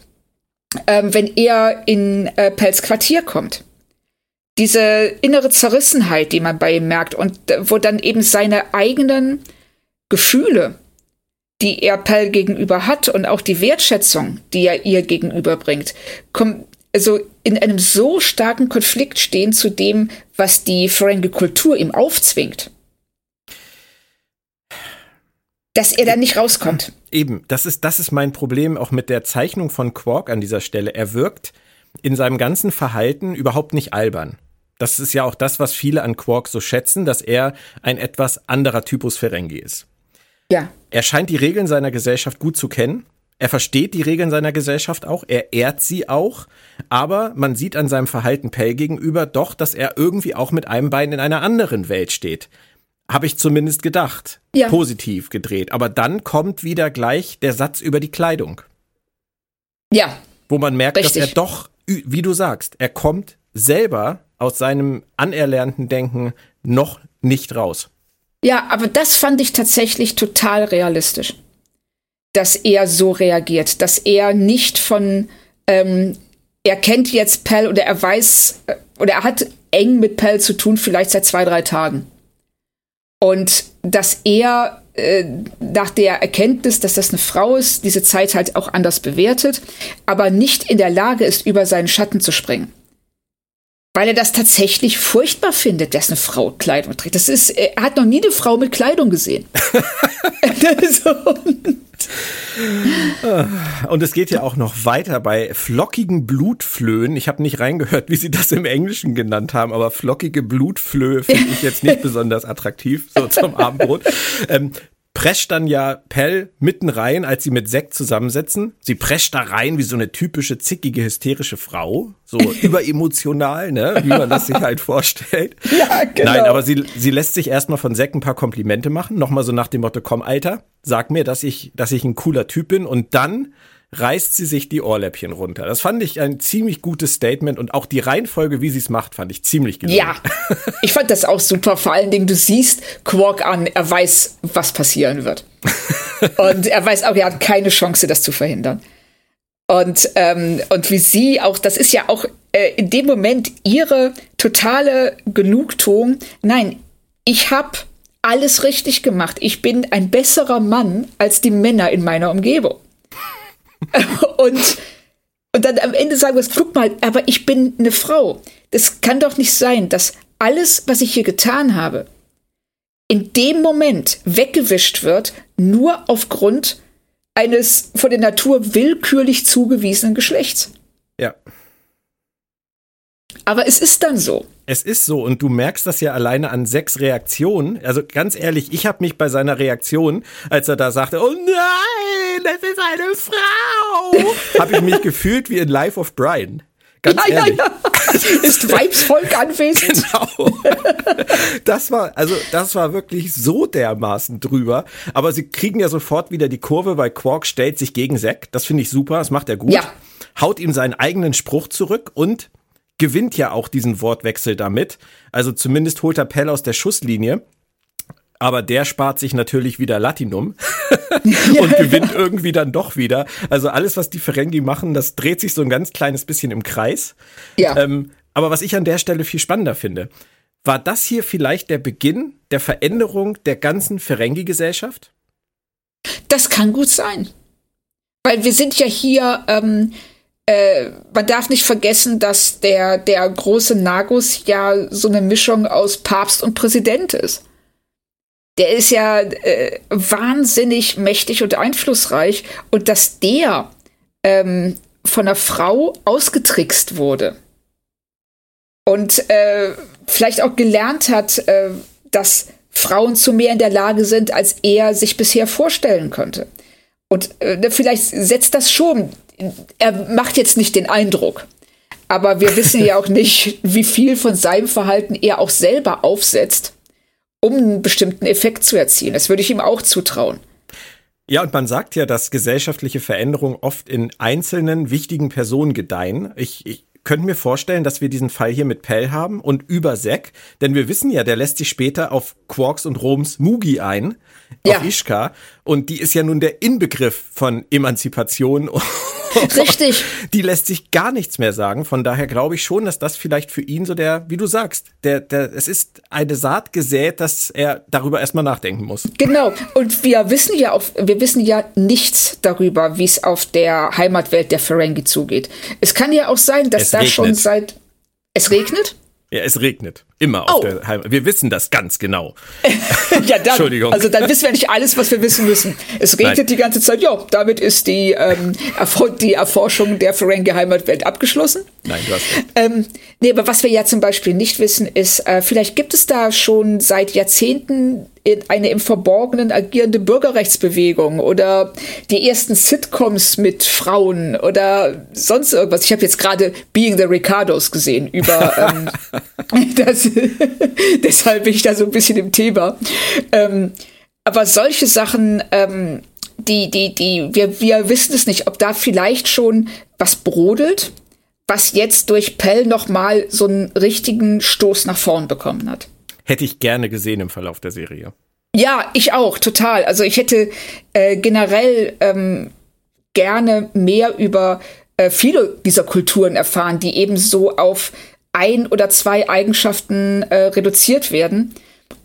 ähm, wenn er in äh, Pells Quartier kommt. Diese innere Zerrissenheit, die man bei ihm merkt und äh, wo dann eben seine eigenen Gefühle, die er Pell gegenüber hat und auch die Wertschätzung, die er ihr gegenüberbringt, kommt also in einem so starken Konflikt stehen zu dem, was die Ferengi Kultur ihm aufzwingt dass er da nicht rauskommt. Eben, das ist, das ist mein Problem auch mit der Zeichnung von Quark an dieser Stelle. Er wirkt in seinem ganzen Verhalten überhaupt nicht albern. Das ist ja auch das, was viele an Quark so schätzen, dass er ein etwas anderer Typus Ferengi ist. Ja. Er scheint die Regeln seiner Gesellschaft gut zu kennen. Er versteht die Regeln seiner Gesellschaft auch, er ehrt sie auch, aber man sieht an seinem Verhalten Pell gegenüber doch, dass er irgendwie auch mit einem Bein in einer anderen Welt steht. Habe ich zumindest gedacht. Ja. Positiv gedreht. Aber dann kommt wieder gleich der Satz über die Kleidung. Ja. Wo man merkt, Richtig. dass er doch, wie du sagst, er kommt selber aus seinem anerlernten Denken noch nicht raus. Ja, aber das fand ich tatsächlich total realistisch. Dass er so reagiert, dass er nicht von, ähm, er kennt jetzt Pell oder er weiß, äh, oder er hat eng mit Pell zu tun, vielleicht seit zwei, drei Tagen Und dass er äh, nach der Erkenntnis, dass das eine Frau ist, diese Zeit halt auch anders bewertet, aber nicht in der Lage ist, über seinen Schatten zu springen. Weil er das tatsächlich furchtbar findet, dass eine Frau Kleidung trägt. Das ist, er hat noch nie eine Frau mit Kleidung gesehen. Und es geht ja auch noch weiter bei flockigen Blutflöhen. Ich habe nicht reingehört, wie sie das im Englischen genannt haben, aber flockige Blutflöhe finde ich jetzt nicht besonders attraktiv, so zum Abendbrot. Ähm, prescht dann ja Pell mitten rein, als sie mit Sekt zusammensetzen. Sie prescht da rein wie so eine typische zickige, hysterische Frau. So überemotional, ne? Wie man das sich halt vorstellt. Ja, genau. Nein, aber sie, sie lässt sich erstmal von Sekt ein paar Komplimente machen. Nochmal so nach dem Motto, komm, Alter, sag mir, dass ich, dass ich ein cooler Typ bin. Und dann reißt sie sich die Ohrläppchen runter. Das fand ich ein ziemlich gutes Statement und auch die Reihenfolge, wie sie es macht, fand ich ziemlich gelungen. Ja, ich fand das auch super. Vor allen Dingen, du siehst Quark an, er weiß, was passieren wird. und er weiß auch, er hat keine Chance, das zu verhindern. Und, ähm, und wie sie auch, das ist ja auch äh, in dem Moment ihre totale Genugtuung. Nein, ich habe alles richtig gemacht. Ich bin ein besserer Mann als die Männer in meiner Umgebung. und, und dann am Ende sagen wir, guck mal, aber ich bin eine Frau. Das kann doch nicht sein, dass alles, was ich hier getan habe, in dem Moment weggewischt wird, nur aufgrund eines von der Natur willkürlich zugewiesenen Geschlechts. Ja. Aber es ist dann so. Es ist so und du merkst das ja alleine an sechs Reaktionen. Also ganz ehrlich, ich habe mich bei seiner Reaktion, als er da sagte, oh nein, das ist eine Frau, habe ich mich gefühlt wie in Life of Brian. Ganz ja, ehrlich. Ja, ja. Ist Weibsvolk anwesend? Genau. Das war, also, das war wirklich so dermaßen drüber. Aber sie kriegen ja sofort wieder die Kurve, weil Quark stellt sich gegen Zack. Das finde ich super, das macht er gut. Ja. Haut ihm seinen eigenen Spruch zurück und gewinnt ja auch diesen Wortwechsel damit. Also zumindest holt er Pell aus der Schusslinie. Aber der spart sich natürlich wieder Latinum und gewinnt irgendwie dann doch wieder. Also alles, was die Ferengi machen, das dreht sich so ein ganz kleines bisschen im Kreis. Ja. Ähm, aber was ich an der Stelle viel spannender finde, war das hier vielleicht der Beginn der Veränderung der ganzen Ferengi-Gesellschaft? Das kann gut sein. Weil wir sind ja hier ähm, äh, man darf nicht vergessen, dass der, der große Nagus ja so eine Mischung aus Papst und Präsident ist. Der ist ja äh, wahnsinnig mächtig und einflussreich und dass der ähm, von einer Frau ausgetrickst wurde und äh, vielleicht auch gelernt hat, äh, dass Frauen zu mehr in der Lage sind, als er sich bisher vorstellen könnte. Und äh, vielleicht setzt das schon er macht jetzt nicht den Eindruck. Aber wir wissen ja auch nicht, wie viel von seinem Verhalten er auch selber aufsetzt, um einen bestimmten Effekt zu erzielen. Das würde ich ihm auch zutrauen. Ja, und man sagt ja, dass gesellschaftliche Veränderungen oft in einzelnen wichtigen Personen gedeihen. Ich, ich könnte mir vorstellen, dass wir diesen Fall hier mit Pell haben und über Zack, denn wir wissen ja, der lässt sich später auf Quarks und Roms Mugi ein, ja. auf Ishka, und die ist ja nun der Inbegriff von Emanzipation Richtig. Die lässt sich gar nichts mehr sagen. Von daher glaube ich schon, dass das vielleicht für ihn so der, wie du sagst, der, der, es ist eine Saat gesät, dass er darüber erstmal nachdenken muss. Genau. Und wir wissen ja auch, wir wissen ja nichts darüber, wie es auf der Heimatwelt der Ferengi zugeht. Es kann ja auch sein, dass es da regnet. schon seit, es regnet? Ja, es regnet. Immer auf oh. der Heimat. Wir wissen das ganz genau. ja, dann, Entschuldigung. Also dann wissen wir nicht alles, was wir wissen müssen. Es regnet Nein. die ganze Zeit. Ja, damit ist die, ähm, die Erforschung der Ferengi Heimatwelt abgeschlossen. Nein, du hast ähm, Nee, aber was wir ja zum Beispiel nicht wissen, ist, äh, vielleicht gibt es da schon seit Jahrzehnten eine im Verborgenen agierende Bürgerrechtsbewegung oder die ersten Sitcoms mit Frauen oder sonst irgendwas. Ich habe jetzt gerade Being the Ricardos gesehen über ähm, das. deshalb bin ich da so ein bisschen im Thema. Ähm, aber solche Sachen, ähm, die, die, die, wir, wir wissen es nicht, ob da vielleicht schon was brodelt, was jetzt durch Pell nochmal so einen richtigen Stoß nach vorn bekommen hat hätte ich gerne gesehen im Verlauf der Serie. Ja, ich auch, total. Also ich hätte äh, generell ähm, gerne mehr über äh, viele dieser Kulturen erfahren, die eben so auf ein oder zwei Eigenschaften äh, reduziert werden.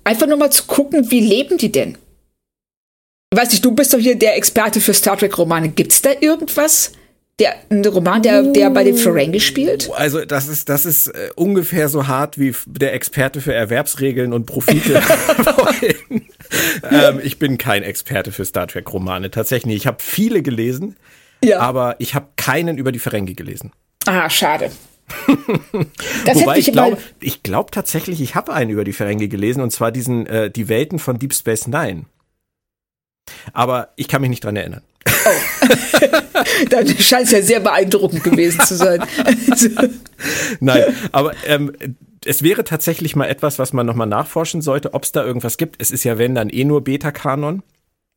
einfach nur mal zu gucken, wie leben die denn? Ich weiß nicht, du bist doch hier der Experte für Star Trek-Romane. Gibt's da irgendwas? Der, ein Roman, der, der bei den Ferengi spielt? Also das ist, das ist äh, ungefähr so hart wie der Experte für Erwerbsregeln und Profite. ähm, ich bin kein Experte für Star Trek-Romane. Tatsächlich, ich habe viele gelesen, ja. aber ich habe keinen über die Ferengi gelesen. Ah, schade. Wobei ich glaube, ich glaube tatsächlich, ich habe einen über die Ferengi gelesen und zwar diesen äh, die Welten von Deep Space Nine. Aber ich kann mich nicht dran erinnern. Oh. Dann scheint es ja sehr beeindruckend gewesen zu sein. Nein, aber ähm, es wäre tatsächlich mal etwas, was man nochmal nachforschen sollte, ob es da irgendwas gibt. Es ist ja, wenn dann eh nur Beta-Kanon.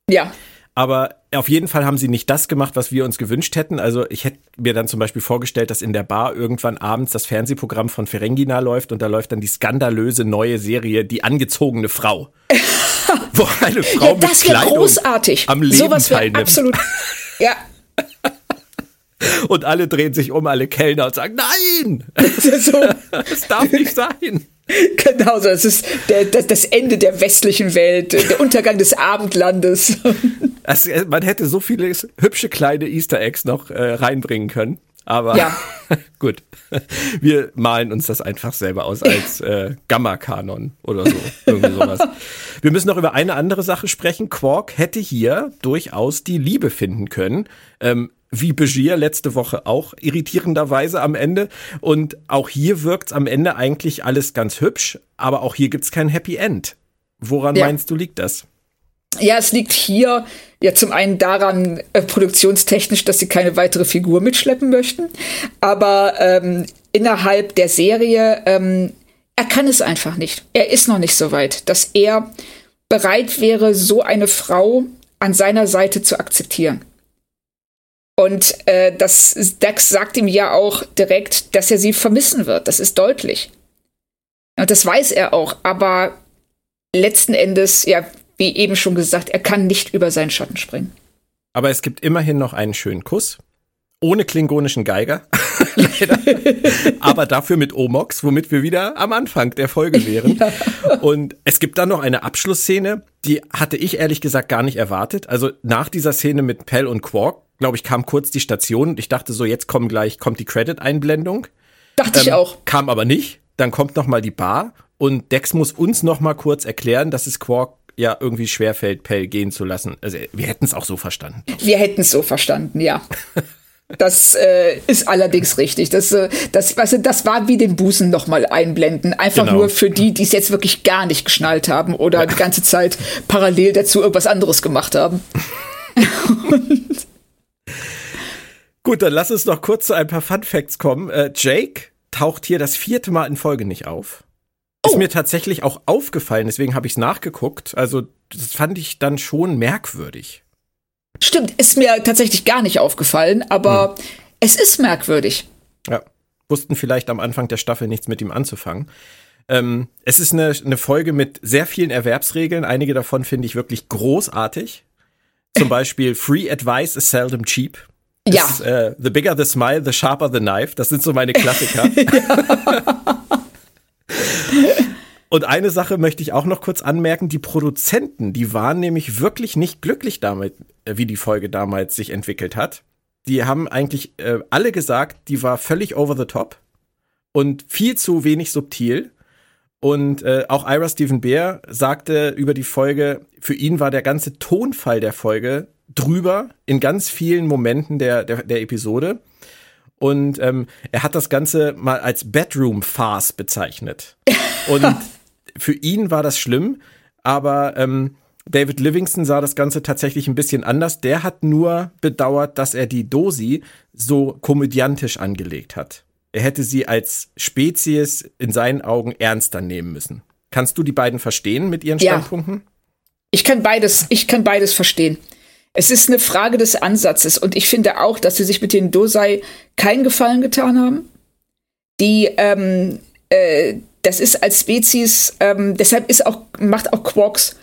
Ja. Aber auf jeden Fall haben sie nicht das gemacht, was wir uns gewünscht hätten. Also ich hätte mir dann zum Beispiel vorgestellt, dass in der Bar irgendwann abends das Fernsehprogramm von Ferengina läuft und da läuft dann die skandalöse neue Serie Die angezogene Frau. wo eine Frau ja, das mit Kleidung großartig. am Leben Sowas teilnimmt. Absolut. Ja. Und alle drehen sich um, alle Kellner und sagen, nein, so. das darf nicht sein. Genau, so, das ist der, das, das Ende der westlichen Welt, der Untergang des Abendlandes. Also, man hätte so viele hübsche kleine Easter Eggs noch äh, reinbringen können. Aber ja. gut, wir malen uns das einfach selber aus als äh, Gamma-Kanon oder so. Irgendwie sowas. Wir müssen noch über eine andere Sache sprechen. Quark hätte hier durchaus die Liebe finden können. Ähm, wie Begier letzte Woche auch irritierenderweise am Ende. Und auch hier wirkt's am Ende eigentlich alles ganz hübsch, aber auch hier gibt's kein Happy End. Woran ja. meinst du, liegt das? Ja, es liegt hier ja zum einen daran, äh, produktionstechnisch, dass sie keine weitere Figur mitschleppen möchten, aber ähm, innerhalb der Serie, ähm, er kann es einfach nicht. Er ist noch nicht so weit, dass er bereit wäre, so eine Frau an seiner Seite zu akzeptieren. Und äh, das Dax sagt ihm ja auch direkt, dass er sie vermissen wird. Das ist deutlich. Und das weiß er auch, aber letzten Endes, ja, wie eben schon gesagt, er kann nicht über seinen Schatten springen. Aber es gibt immerhin noch einen schönen Kuss. Ohne klingonischen Geiger. Leider. Aber dafür mit Omox, womit wir wieder am Anfang der Folge wären. Ja. Und es gibt dann noch eine Abschlussszene, die hatte ich ehrlich gesagt gar nicht erwartet. Also nach dieser Szene mit Pell und Quark, glaube ich, kam kurz die Station und ich dachte so, jetzt kommt gleich, kommt die Credit-Einblendung. Dachte ähm, ich auch. Kam aber nicht. Dann kommt noch mal die Bar und Dex muss uns noch mal kurz erklären, dass es Quark ja irgendwie schwerfällt, Pell gehen zu lassen. Also wir hätten es auch so verstanden. Wir hätten es so verstanden, ja. Das äh, ist allerdings richtig. Das, äh, das, weißt du, das war wie den Busen nochmal einblenden. Einfach genau. nur für die, die es jetzt wirklich gar nicht geschnallt haben oder ja. die ganze Zeit parallel dazu irgendwas anderes gemacht haben. Gut, dann lass uns noch kurz zu ein paar Fun Facts kommen. Äh, Jake taucht hier das vierte Mal in Folge nicht auf. Oh. Ist mir tatsächlich auch aufgefallen, deswegen habe ich es nachgeguckt. Also, das fand ich dann schon merkwürdig. Stimmt, ist mir tatsächlich gar nicht aufgefallen, aber hm. es ist merkwürdig. Ja, wussten vielleicht am Anfang der Staffel nichts mit ihm anzufangen. Ähm, es ist eine, eine Folge mit sehr vielen Erwerbsregeln. Einige davon finde ich wirklich großartig. Zum Beispiel Free Advice is seldom cheap. Ja. Ist, äh, the bigger the smile, the sharper the knife. Das sind so meine Klassiker. Und eine Sache möchte ich auch noch kurz anmerken. Die Produzenten, die waren nämlich wirklich nicht glücklich damit, äh, wie die Folge damals sich entwickelt hat. Die haben eigentlich äh, alle gesagt, die war völlig over the top und viel zu wenig subtil. Und äh, auch Ira Stephen Bear sagte über die Folge, für ihn war der ganze Tonfall der Folge drüber in ganz vielen Momenten der, der, der Episode. Und ähm, er hat das Ganze mal als Bedroom-Farce bezeichnet. Und für ihn war das schlimm, aber ähm, David Livingston sah das Ganze tatsächlich ein bisschen anders. Der hat nur bedauert, dass er die Dosi so komödiantisch angelegt hat. Er hätte sie als Spezies in seinen Augen ernster nehmen müssen. Kannst du die beiden verstehen mit ihren Standpunkten? Ja. Ich kann beides, ich kann beides verstehen. Es ist eine Frage des Ansatzes und ich finde auch, dass sie sich mit den Dosei keinen Gefallen getan haben. Die, ähm, äh, das ist als Spezies, ähm, deshalb ist auch, macht auch Quarks,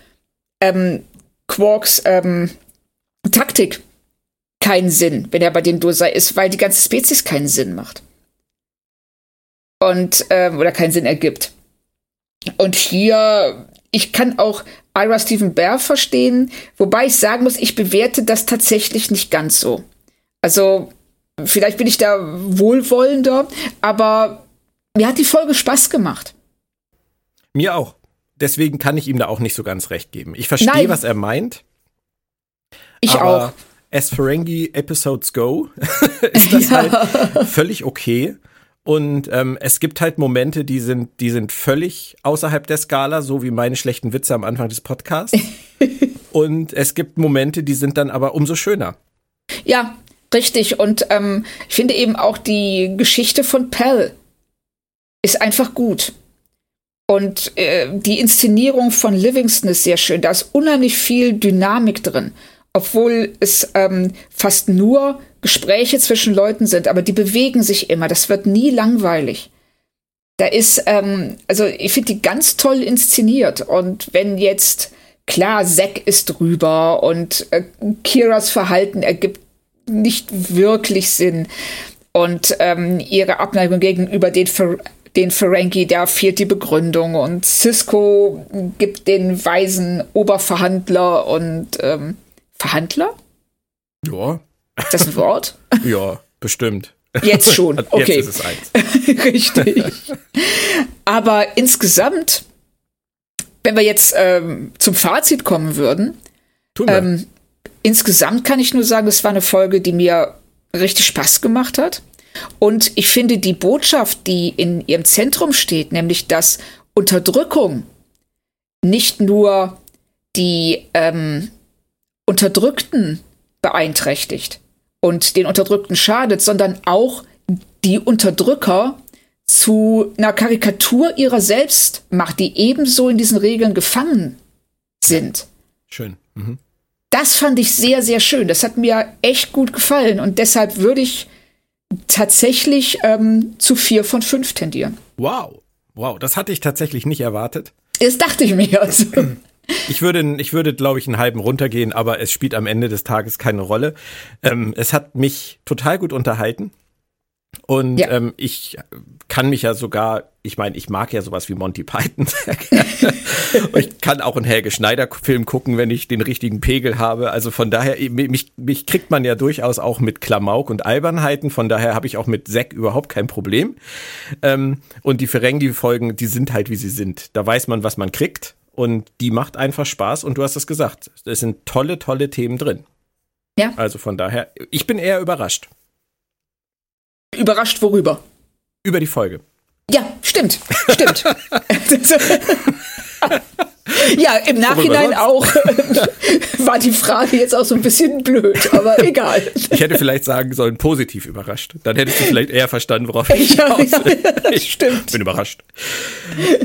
ähm, Quarks ähm, Taktik keinen Sinn, wenn er bei den Dosei ist, weil die ganze Spezies keinen Sinn macht. Und, ähm, oder keinen Sinn ergibt. Und hier ich kann auch Ira Stephen Bear verstehen, wobei ich sagen muss, ich bewerte das tatsächlich nicht ganz so. Also, vielleicht bin ich da wohlwollender, aber mir hat die Folge Spaß gemacht. Mir auch. Deswegen kann ich ihm da auch nicht so ganz recht geben. Ich verstehe, was er meint. Ich auch. As Ferengi Episodes go, ist das ja. halt völlig okay. Und ähm, es gibt halt Momente, die sind, die sind völlig außerhalb der Skala, so wie meine schlechten Witze am Anfang des Podcasts. und es gibt Momente, die sind dann aber umso schöner. Ja, richtig. Und ähm, ich finde eben auch die Geschichte von Pell ist einfach gut. Und äh, die Inszenierung von Livingston ist sehr schön. Da ist unheimlich viel Dynamik drin. Obwohl es ähm, fast nur Gespräche zwischen Leuten sind, aber die bewegen sich immer. Das wird nie langweilig. Da ist, ähm, also ich finde die ganz toll inszeniert. Und wenn jetzt, klar, Zack ist drüber und äh, Kiras Verhalten ergibt nicht wirklich Sinn. Und ähm, ihre Abneigung gegenüber den, Fer den Ferengi, da fehlt die Begründung. Und Cisco gibt den weisen Oberverhandler und ähm, Verhandler? Ja, ist das ein Wort? ja, bestimmt. Jetzt schon. Okay. Jetzt ist es eins. Richtig. Aber insgesamt, wenn wir jetzt ähm, zum Fazit kommen würden, ähm, insgesamt kann ich nur sagen, es war eine Folge, die mir richtig Spaß gemacht hat. Und ich finde die Botschaft, die in ihrem Zentrum steht, nämlich dass Unterdrückung nicht nur die ähm, Unterdrückten beeinträchtigt und den Unterdrückten schadet, sondern auch die Unterdrücker zu einer Karikatur ihrer selbst macht, die ebenso in diesen Regeln gefangen sind. Schön. Mhm. Das fand ich sehr, sehr schön. Das hat mir echt gut gefallen und deshalb würde ich tatsächlich ähm, zu vier von fünf tendieren. Wow. Wow, das hatte ich tatsächlich nicht erwartet. Das dachte ich mir. Also. Ich würde, ich würde, glaube ich, einen halben runtergehen, aber es spielt am Ende des Tages keine Rolle. Ähm, es hat mich total gut unterhalten. Und ja. ähm, ich kann mich ja sogar, ich meine, ich mag ja sowas wie Monty Python sehr gerne. ich kann auch einen Helge Schneider-Film gucken, wenn ich den richtigen Pegel habe. Also von daher, mich, mich kriegt man ja durchaus auch mit Klamauk und Albernheiten. Von daher habe ich auch mit Zack überhaupt kein Problem. Ähm, und die Ferengi-Folgen, die sind halt, wie sie sind. Da weiß man, was man kriegt. Und die macht einfach Spaß und du hast es gesagt. Es sind tolle, tolle Themen drin. Ja. Also von daher, ich bin eher überrascht. Überrascht worüber? Über die Folge. Ja, stimmt. Stimmt. Ja, im Nachhinein auch war die Frage jetzt auch so ein bisschen blöd, aber egal. Ich hätte vielleicht sagen sollen, positiv überrascht. Dann hättest du vielleicht eher verstanden, worauf ich ja, ja, Ich stimmt. bin überrascht.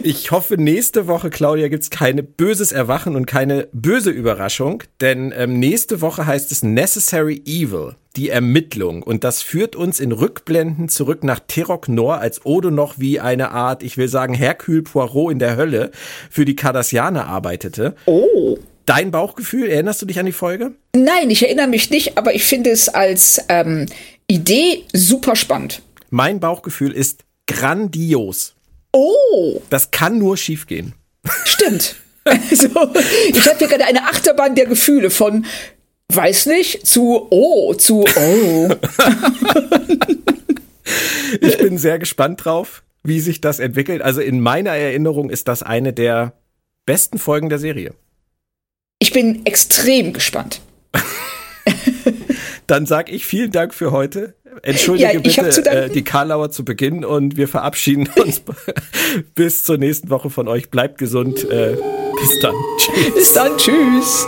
Ich hoffe, nächste Woche, Claudia, gibt's keine böses Erwachen und keine böse Überraschung, denn ähm, nächste Woche heißt es Necessary Evil die Ermittlung. Und das führt uns in Rückblenden zurück nach Terok Nor, als Odo noch wie eine Art, ich will sagen, Hercule Poirot in der Hölle für die Cardassianer arbeitete. Oh. Dein Bauchgefühl, erinnerst du dich an die Folge? Nein, ich erinnere mich nicht, aber ich finde es als ähm, Idee super spannend. Mein Bauchgefühl ist grandios. Oh. Das kann nur schiefgehen. Stimmt. Also, ich habe hier gerade eine Achterbahn der Gefühle von weiß nicht, zu oh, zu oh. ich bin sehr gespannt drauf, wie sich das entwickelt. Also in meiner Erinnerung ist das eine der besten Folgen der Serie. Ich bin extrem gespannt. Dann sag ich vielen Dank für heute. Entschuldige ja, bitte äh, die Karlauer zu Beginn und wir verabschieden uns bis zur nächsten Woche von euch. Bleibt gesund. Äh, bis dann. Tschüss. Bis dann. Tschüss.